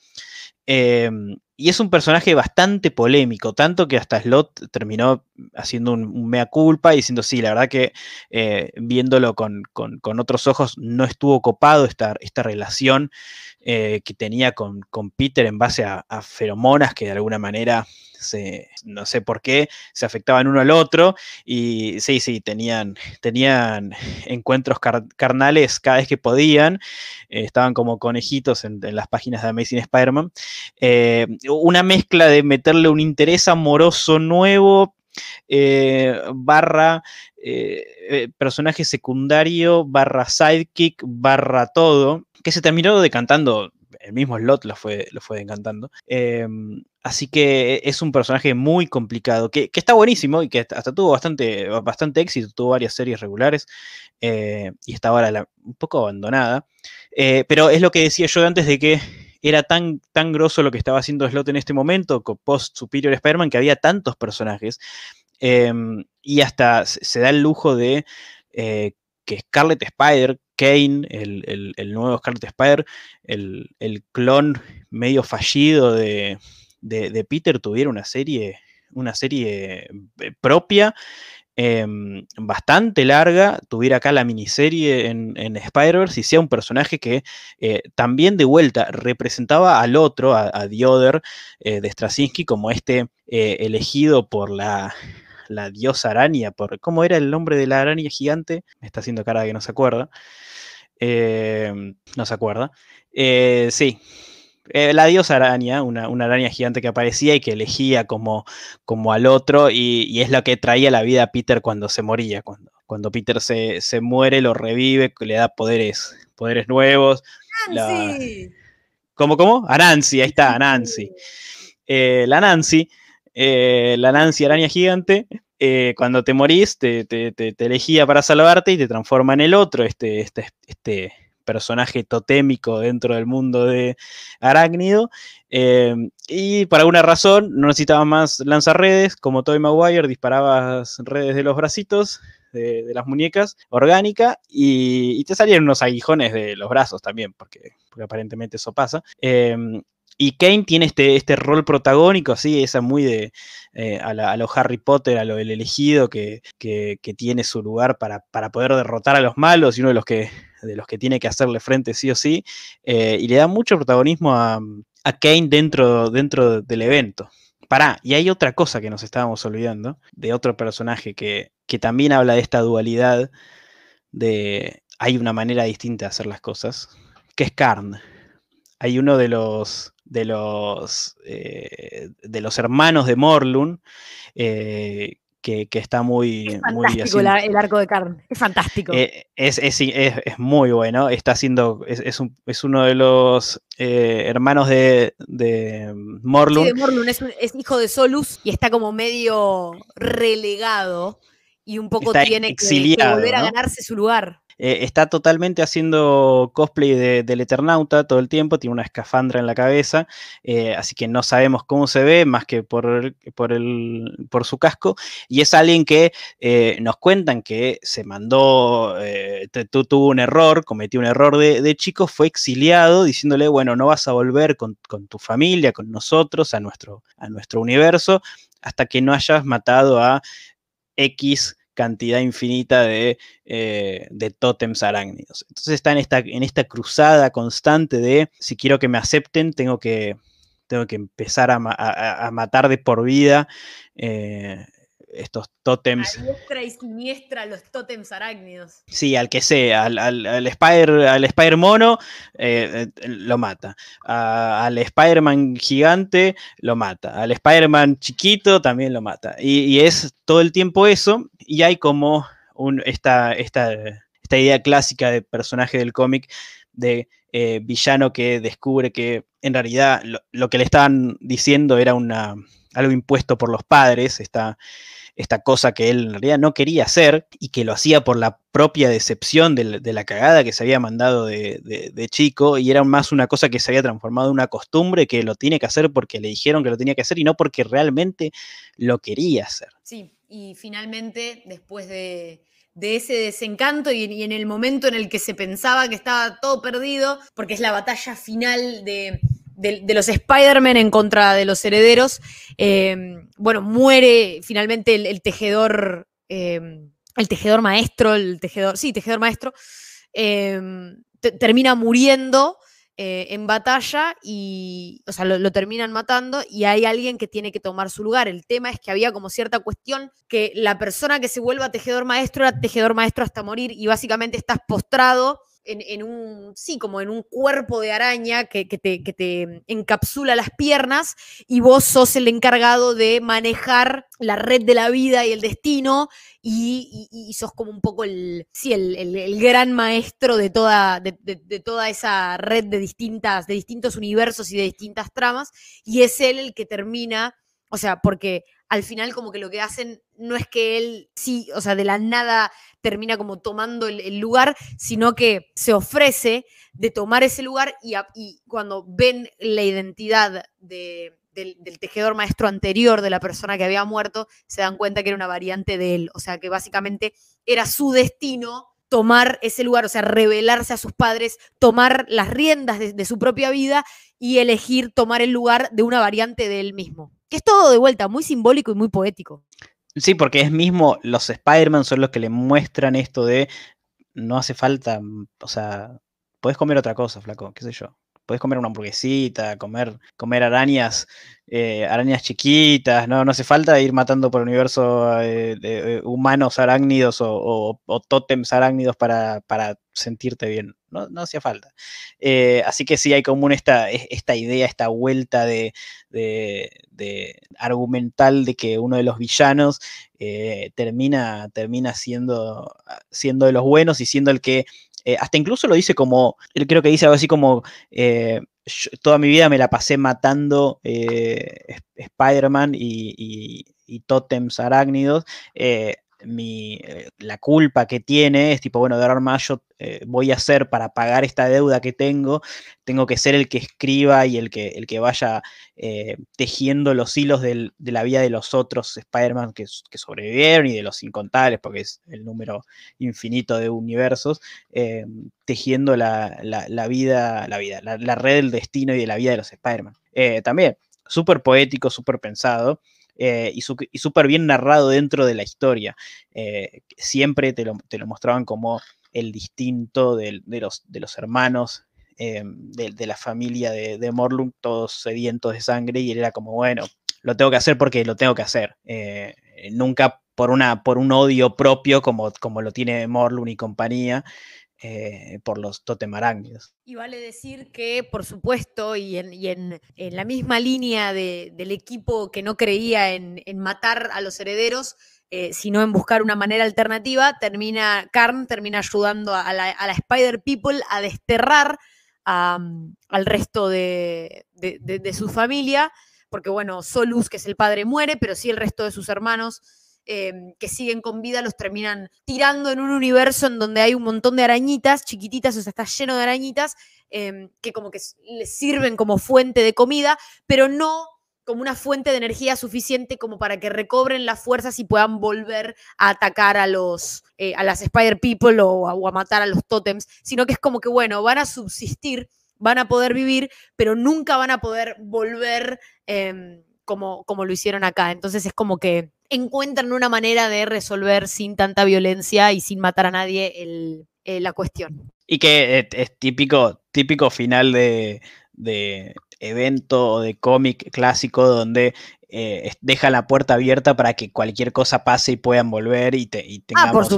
Eh, y es un personaje bastante polémico, tanto que hasta Slot terminó haciendo un, mea culpa y diciendo, sí, la verdad que eh, viéndolo con, con, otros ojos no estuvo copado esta, esta relación eh, que tenía con, con, Peter en base a, feromonas que de alguna manera, se, no sé por qué, se afectaban uno al otro y sí, sí, tenían, tenían encuentros car carnales cada vez que podían, eh, estaban como conejitos en, las páginas de Amazing Spider-Man. Eh, una mezcla de meterle un interés amoroso nuevo, eh, barra personaje secundario, barra sidekick, barra todo, que se terminó decantando, el mismo Slot lo fue, lo fue decantando. Eh, así que es un personaje muy complicado, que, que, está buenísimo y que hasta tuvo bastante, bastante éxito, tuvo varias series regulares eh, y está ahora un poco abandonada. Eh, pero es lo que decía yo antes de que era tan, tan grosso lo que estaba haciendo Slot en este momento, con post Superior Spider-Man, que había tantos personajes. Eh, y hasta se da el lujo de eh, que Scarlet Spider, Kane, el, el, nuevo Scarlet Spider, el, el, clon medio fallido de, de, Peter, tuviera una serie, una serie eh, propia eh, bastante larga, tuviera acá la miniserie en, en Spider-Verse y sea un personaje que eh, también de vuelta representaba al otro, a, a eh, de Straczynski, como este elegido por la, la diosa araña, por cómo era el nombre de la araña gigante, me está haciendo cara de que no se acuerda. Eh, no se acuerda. Eh, sí, eh, la diosa araña, una, una, araña gigante que aparecía y que elegía como, como al otro, y, y, es lo que traía la vida a Peter cuando se moría. Cuando, cuando Peter se, se muere, lo revive, le da poderes, poderes nuevos. Nancy. La... ¿Cómo, cómo? A Nancy, ahí está, a Nancy. Eh, la Nancy la Nancy araña gigante, eh, cuando te morís, te, te, elegía para salvarte y te transforma en el otro, este, este, este personaje totémico dentro del mundo de Arácnido. Eh, y por alguna razón no necesitabas más lanzarredes, como Toy Maguire, disparabas redes de los bracitos, de, las muñecas, orgánica, y, te salían unos aguijones de los brazos también, porque, porque aparentemente eso pasa. Eh, y Kane tiene este, este rol protagónico, así, esa muy de eh, a, lo Harry Potter, a lo del elegido, que, que, que tiene su lugar para, para, poder derrotar a los malos y uno de los que, de los que tiene que hacerle frente sí o sí. Eh, y le da mucho protagonismo a, a Kane dentro, dentro del evento. Pará, y hay otra cosa que nos estábamos olvidando, de otro personaje que, que también habla de esta dualidad de hay una manera distinta de hacer las cosas, que es Karn. Hay uno de los de los, eh, de los hermanos de Morlun, eh, que, que, está muy... Es fantástico muy el arco de Karn, es fantástico. Eh, es, es, es, es, muy bueno, está haciendo, es, un, es uno de los eh, hermanos de, de Morlun. Sí, de Morlun es, hijo de Solus y está como medio relegado y un poco está tiene que, que, volver a ¿no? ganarse su lugar. Eh, está totalmente haciendo cosplay de, del Eternauta todo el tiempo, tiene una escafandra en la cabeza, eh, así que no sabemos cómo se ve más que por, por, el, por su casco, y es alguien que eh, nos cuentan que se mandó, tuvo un error, cometió un error de, de, chico, fue exiliado diciéndole, bueno, no vas a volver con, con tu familia, con nosotros, a nuestro, a nuestro universo, hasta que no hayas matado a X cantidad infinita de, eh, de tótems arácnidos. Entonces está en esta, en esta cruzada constante de si quiero que me acepten, tengo que, tengo que empezar a, a, a matar de por vida eh, estos tótems. A y siniestra los tótems arácnidos. Sí, al que sea, al, al, al Spider, al Spider mono eh, lo mata. A, al Spider-Man gigante lo mata. Al Spider-Man chiquito también lo mata. Y, y, es todo el tiempo eso. Y hay como un, esta, esta, esta idea clásica de personaje del cómic de eh, villano que descubre que en realidad lo, lo, que le estaban diciendo era una, algo impuesto por los padres. Esta, esta cosa que él en realidad no quería hacer y que lo hacía por la propia decepción de, la cagada que se había mandado de, de, de, chico y era más una cosa que se había transformado en una costumbre que lo tiene que hacer porque le dijeron que lo tenía que hacer y no porque realmente lo quería hacer. Sí, y finalmente después de, de ese desencanto y, en el momento en el que se pensaba que estaba todo perdido, porque es la batalla final de, de, los Spider-Man en contra de los herederos, eh, bueno, muere finalmente el, el tejedor, eh, el tejedor maestro, el tejedor, sí, tejedor maestro, eh, termina muriendo eh, en batalla y, o sea, lo, terminan matando y hay alguien que tiene que tomar su lugar. El tema es que había como cierta cuestión que la persona que se vuelva tejedor maestro era tejedor maestro hasta morir y básicamente estás postrado en, en, un, sí, como en un cuerpo de araña que, que, te, que, te, encapsula las piernas y vos sos el encargado de manejar la red de la vida y el destino y, y, sos como un poco el, sí, el, el, gran maestro de toda, de, de, toda esa red de distintas, de distintos universos y de distintas tramas y es él el que termina, o sea, porque al final como que lo que hacen no es que él sí, o sea, de la nada termina como tomando el, lugar, sino que se ofrece de tomar ese lugar y, cuando ven la identidad de, del, del, tejedor maestro anterior de la persona que había muerto, se dan cuenta que era una variante de él, o sea, que básicamente era su destino tomar ese lugar, o sea, revelarse a sus padres, tomar las riendas de, su propia vida y elegir tomar el lugar de una variante de él mismo que es todo de vuelta, muy simbólico y muy poético. Sí, porque es mismo, los Spider-Man son los que le muestran esto de no hace falta, o sea, puedes comer otra cosa, flaco, qué sé yo. Puedes comer una hamburguesita, comer, comer arañas, eh, arañas chiquitas, ¿no? no hace falta ir matando por el universo eh, de, eh, humanos arácnidos o, o, arácnidos para, para, sentirte bien. No, no hacía falta. Así que sí hay como esta, esta idea, esta vuelta de, de, de, argumental de que uno de los villanos termina, termina siendo, siendo de los buenos y siendo el que eh, hasta incluso lo dice como, creo que dice algo así como, eh, toda mi vida me la pasé matando eh, Spider-Man y, y, y, arácnidos. Mi, eh, la culpa que tiene es tipo, bueno, de ahora más yo eh, voy a hacer para pagar esta deuda que tengo, tengo que ser el que escriba y el que, el que vaya eh, tejiendo los hilos de la vida de los otros Spider-Man que, sobrevivieron y de los incontables, porque es el número infinito de universos, tejiendo la, la, vida, la vida, la, red del destino y de la vida de los Spider-Man. también, súper poético, súper pensado. Eh, y súper bien narrado dentro de la historia. Eh, siempre te lo, mostraban como el distinto de, los, de los, hermanos eh, de, la familia de, de Morlund, todos sedientos de sangre, y él era como, bueno, lo tengo que hacer porque lo tengo que hacer. nunca por, una, por un odio propio como, como lo tiene Morlund y compañía. Eh, por los totemarácnidos. Y vale decir que, por supuesto, y en, la misma línea del equipo que no creía en, matar a los herederos, eh, sino en buscar una manera alternativa, termina, Karn termina ayudando a la, Spider People a desterrar al resto de, de, su familia, porque bueno, Solus, que es el padre, muere, pero sí el resto de sus hermanos Em, que siguen con vida los terminan tirando en un universo en donde hay un montón de arañitas chiquititas, o sea, está lleno de arañitas em, que como que les sirven como fuente de comida, pero no como una fuente de energía suficiente como para que recobren las fuerzas y puedan volver a atacar a los eh, a las Spider People o a, matar a los totems, sino que es como que bueno, van a subsistir, van a poder vivir, pero nunca van a poder volver em, como, como lo hicieron acá. Entonces es como que encuentran una manera de resolver sin tanta violencia y sin matar a nadie eh, la cuestión. Y que es, típico, típico final de, evento o de cómic clásico donde eh, deja la puerta abierta para que cualquier cosa pase y puedan volver y, te, tengamos,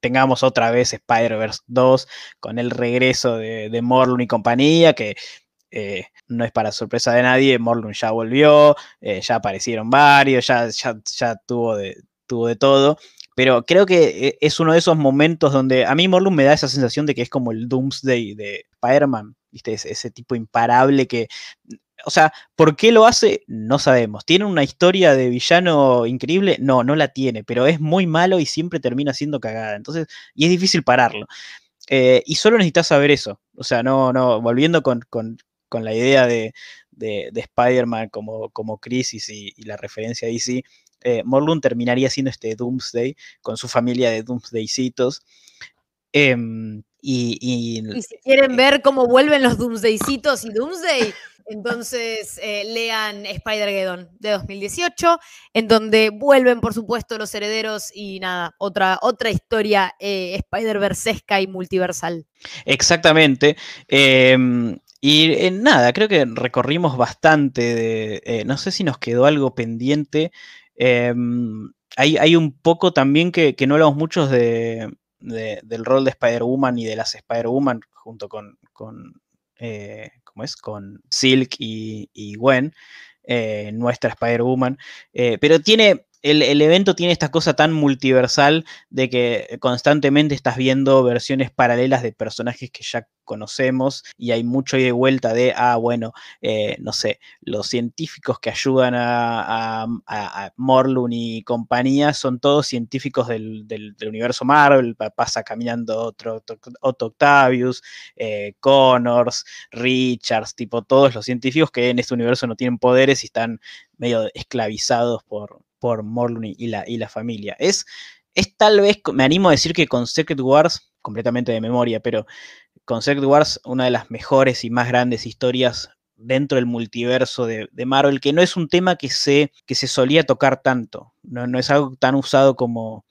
tengamos otra vez Spider-Verse 2 con el regreso de, de Morlun y compañía, que eh, no es para sorpresa de nadie, Morlun ya volvió, eh, ya aparecieron varios, ya, ya, tuvo, de, tuvo de todo. Pero creo que eh, es uno de esos momentos donde a mí Morlun me da esa sensación de que es como el Doomsday de Spider-Man, ¿viste? Ese, tipo imparable que o sea, ¿por qué lo hace? No sabemos. ¿Tiene una historia de villano increíble? No, no la tiene, pero es muy malo y siempre termina siendo cagada. Entonces, y es difícil pararlo. y solo necesitas saber eso. O sea, no, no, volviendo con la idea de, Spider-Man como, como crisis y, la referencia a DC, eh, Morlun terminaría siendo este Doomsday con su familia de Doomsdaycitos. Em, y, si quieren ver cómo vuelven los Doomsdaycitos y Doomsday, entonces eh, lean Spider-Geddon de 2018, en donde vuelven, por supuesto, los herederos y nada, otra, otra historia eh, Spider-Versesca y multiversal. Exactamente. Em, y eh, nada, creo que recorrimos bastante de, eh, no sé si nos quedó algo pendiente. Em, hay, un poco también que, no hablamos mucho de, del rol de Spider-Woman y de las Spider-Woman junto con, con eh, ¿cómo es? Con Silk y, y Gwen, nuestra Spider-Woman. pero tiene, el, evento tiene esta cosa tan multiversal de que constantemente estás viendo versiones paralelas de personajes que ya conocemos y hay mucho de vuelta de, ah, bueno, eh, no sé, los científicos que ayudan a, a, Morlun y compañía son todos científicos del, universo Marvel, pasa caminando otro, Octavius, eh, Connors, Richards, tipo todos los científicos que en este universo no tienen poderes y están medio esclavizados por, por Morlun y la, y la familia. Es, es tal vez, me animo a decir que con Secret Wars, completamente de memoria, pero con Secret Wars, una de las mejores y más grandes historias dentro del multiverso de, Marvel, que no es un tema que se, que se solía tocar tanto, no, no es algo tan usado como,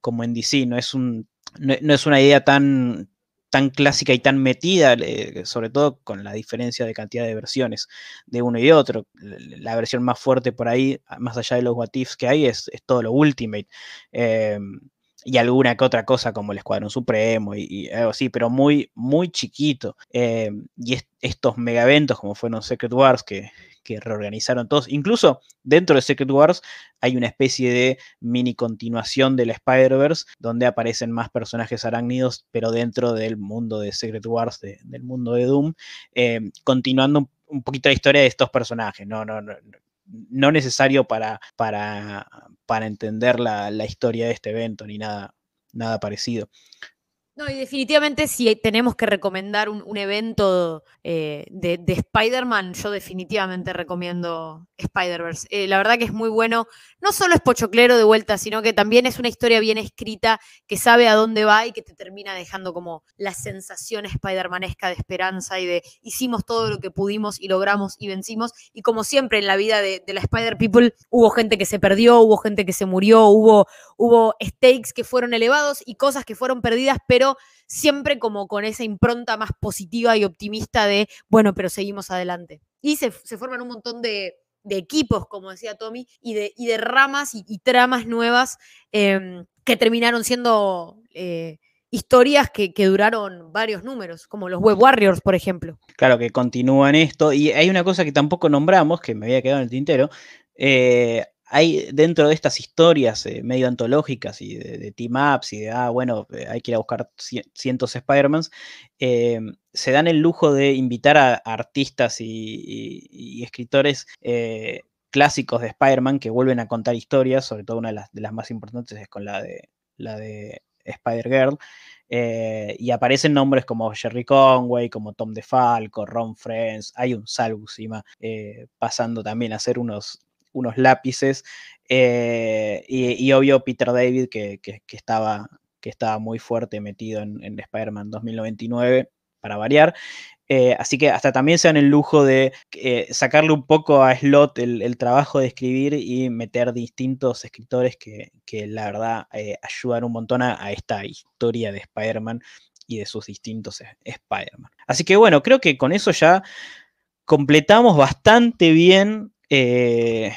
como en DC, no es, un, no es una idea tan, tan clásica y tan metida, sobre todo con la diferencia de cantidad de versiones de uno y de otro. La versión más fuerte por ahí, más allá de los what que hay, es, todo lo Ultimate. Em, y alguna que otra cosa como el Escuadrón Supremo y, algo así, pero muy, muy chiquito. Eh, y estos mega eventos como fueron Secret Wars, que, que reorganizaron todos. Incluso dentro de Secret Wars hay una especie de mini continuación del Spider-Verse donde aparecen más personajes arácnidos, pero dentro del mundo de Secret Wars, del mundo de Doom, eh, continuando un, poquito la historia de estos personajes. No, no, no, no necesario para, para, para entender la, la, historia de este evento ni nada, nada parecido. No, y definitivamente si tenemos que recomendar un, evento eh, de, Spider-Man, yo definitivamente recomiendo Spider-Verse. Eh, la verdad que es muy bueno. No solo es pochoclero de vuelta, sino que también es una historia bien escrita, que sabe a dónde va y que te termina dejando como la sensación Spider-Manesca de esperanza y de hicimos todo lo que pudimos y logramos y vencimos. Y como siempre en la vida de, la Spider-People, hubo gente que se perdió, hubo gente que se murió, hubo, hubo stakes que fueron elevados y cosas que fueron perdidas, pero siempre como con esa impronta más positiva y optimista de, bueno, pero seguimos adelante. Y se, forman un montón de, equipos, como decía Tommy, y de, y de ramas y, tramas nuevas em, que terminaron siendo... Eh, historias que, duraron varios números, como los Web Warriors, por ejemplo. Claro, que continúan esto. Y hay una cosa que tampoco nombramos, que me había quedado en el tintero. Eh, hay dentro de estas historias eh, medio antológicas y de, team-ups y de, ah, bueno, eh, hay que ir a buscar cientos Spider-Mans, eh, se dan el lujo de invitar a, artistas y, escritores clásicos de Spider-Man que vuelven a contar historias, sobre todo una de las, más importantes es con la de, la de Spider-Girl. y aparecen nombres como Jerry Conway, como Tom DeFalco, Ron Friends, hay un Sal pasando también a ser unos unos lápices. Eh, y, obvio Peter David, que, estaba, que estaba muy fuerte metido en, Spider-Man 2099, para variar. Eh, así que hasta también se dan el lujo de eh, sacarle un poco a Slot el, trabajo de escribir y meter distintos escritores que, la verdad ayudan un montón a, esta historia de Spider-Man y de sus distintos Spider-Man. Así que bueno, creo que con eso ya completamos bastante bien eh,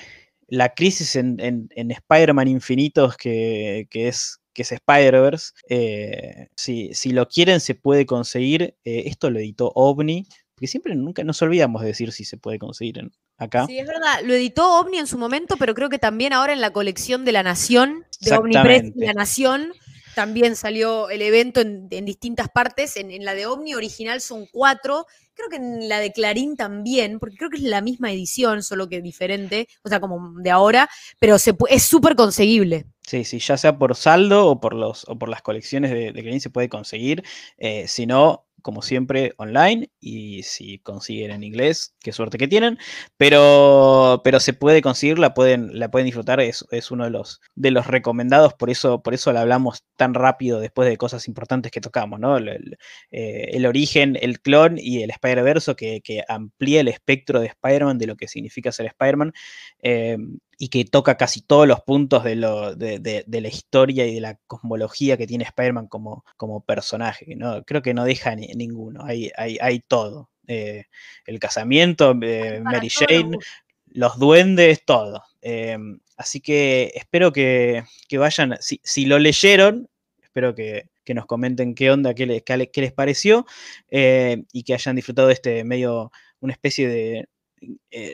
la crisis en, Spider-Man Infinitos que, es, que es Spider-Verse. Eh, si, lo quieren, se puede conseguir. Eh, esto lo editó OVNI, porque siempre nunca nos olvidamos de decir si se puede conseguir acá. Sí, es verdad. Lo editó OVNI en su momento, pero creo que también ahora en la colección de La Nación, de OVNI Press y La Nación. También salió el evento en, distintas partes. En, la de OVNI original son cuatro creo que en la de Clarín también, porque creo que es la misma edición, solo que diferente, o sea, como de ahora, pero se, es súper conseguible. Sí, sí, ya sea por saldo o por, los, o por las colecciones de, Clarín se puede conseguir. Eh, si no, como siempre, online. Y si consiguen en inglés, qué suerte que tienen. Pero, pero se puede conseguir, la pueden, la pueden disfrutar. Es, es uno de los, de los recomendados. Por eso, por eso la hablamos tan rápido después de cosas importantes que tocamos, ¿no? El, eh, origen, el clon y el Spider-Verse que, que amplía el espectro de Spider-Man, de lo que significa ser Spider-Man. Eh, y que toca casi todos los puntos de, lo, de, la historia y de la cosmología que tiene Spider-Man como, como personaje. ¿no? Creo que no deja ninguno, hay, hay, todo. Eh, el casamiento, eh, Mary Jane, los duendes, todo. Eh, así que espero que, vayan, si, lo leyeron, espero que, nos comenten qué onda, qué, les, qué les pareció y que hayan disfrutado de este medio, una especie de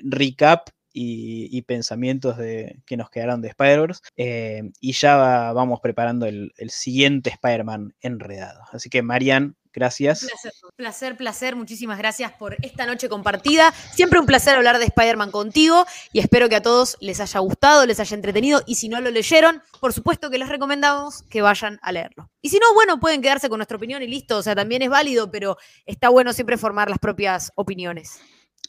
recap y, pensamientos de, que nos quedaron de Spider-Verse. Eh, y ya vamos preparando el, siguiente Spider-Man enredado. Así que, Marian, gracias. Placer, placer, placer. Muchísimas gracias por esta noche compartida. Siempre un placer hablar de Spider-Man contigo y espero que a todos les haya gustado, les haya entretenido y si no lo leyeron, por supuesto que les recomendamos que vayan a leerlo. Y si no, bueno, pueden quedarse con nuestra opinión y listo, o sea, también es válido, pero está bueno siempre formar las propias opiniones.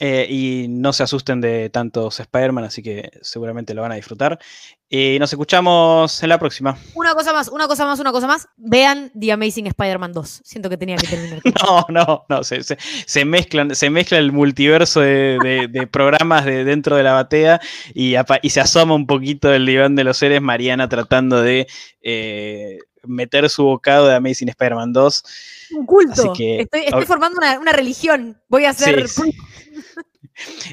Eh, y no se asusten de tantos Spider-Man, así que seguramente lo van a disfrutar. Y nos escuchamos en la próxima. Una cosa más, una cosa más, una cosa más. Vean The Amazing Spider-Man 2. Siento que tenía que terminar. no, no, no. Se, se, mezclan, se mezcla el multiverso de, programas de dentro de la batea y, y, se asoma un poquito el diván de los seres. Mariana tratando de eh, meter su bocado de Amazing Spider-Man 2. Un culto. estoy, formando una, religión. Voy a hacer.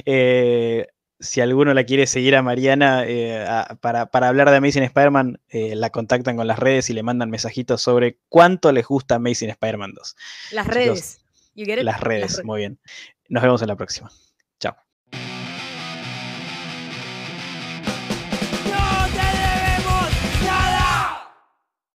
Eh, si alguno la quiere seguir a Mariana eh, para, hablar de Amazing Spider-Man, eh, la contactan con las redes y le mandan mensajitos sobre cuánto les gusta Amazing Spider-Man 2. Las redes. Las redes, muy bien. Nos vemos en la próxima.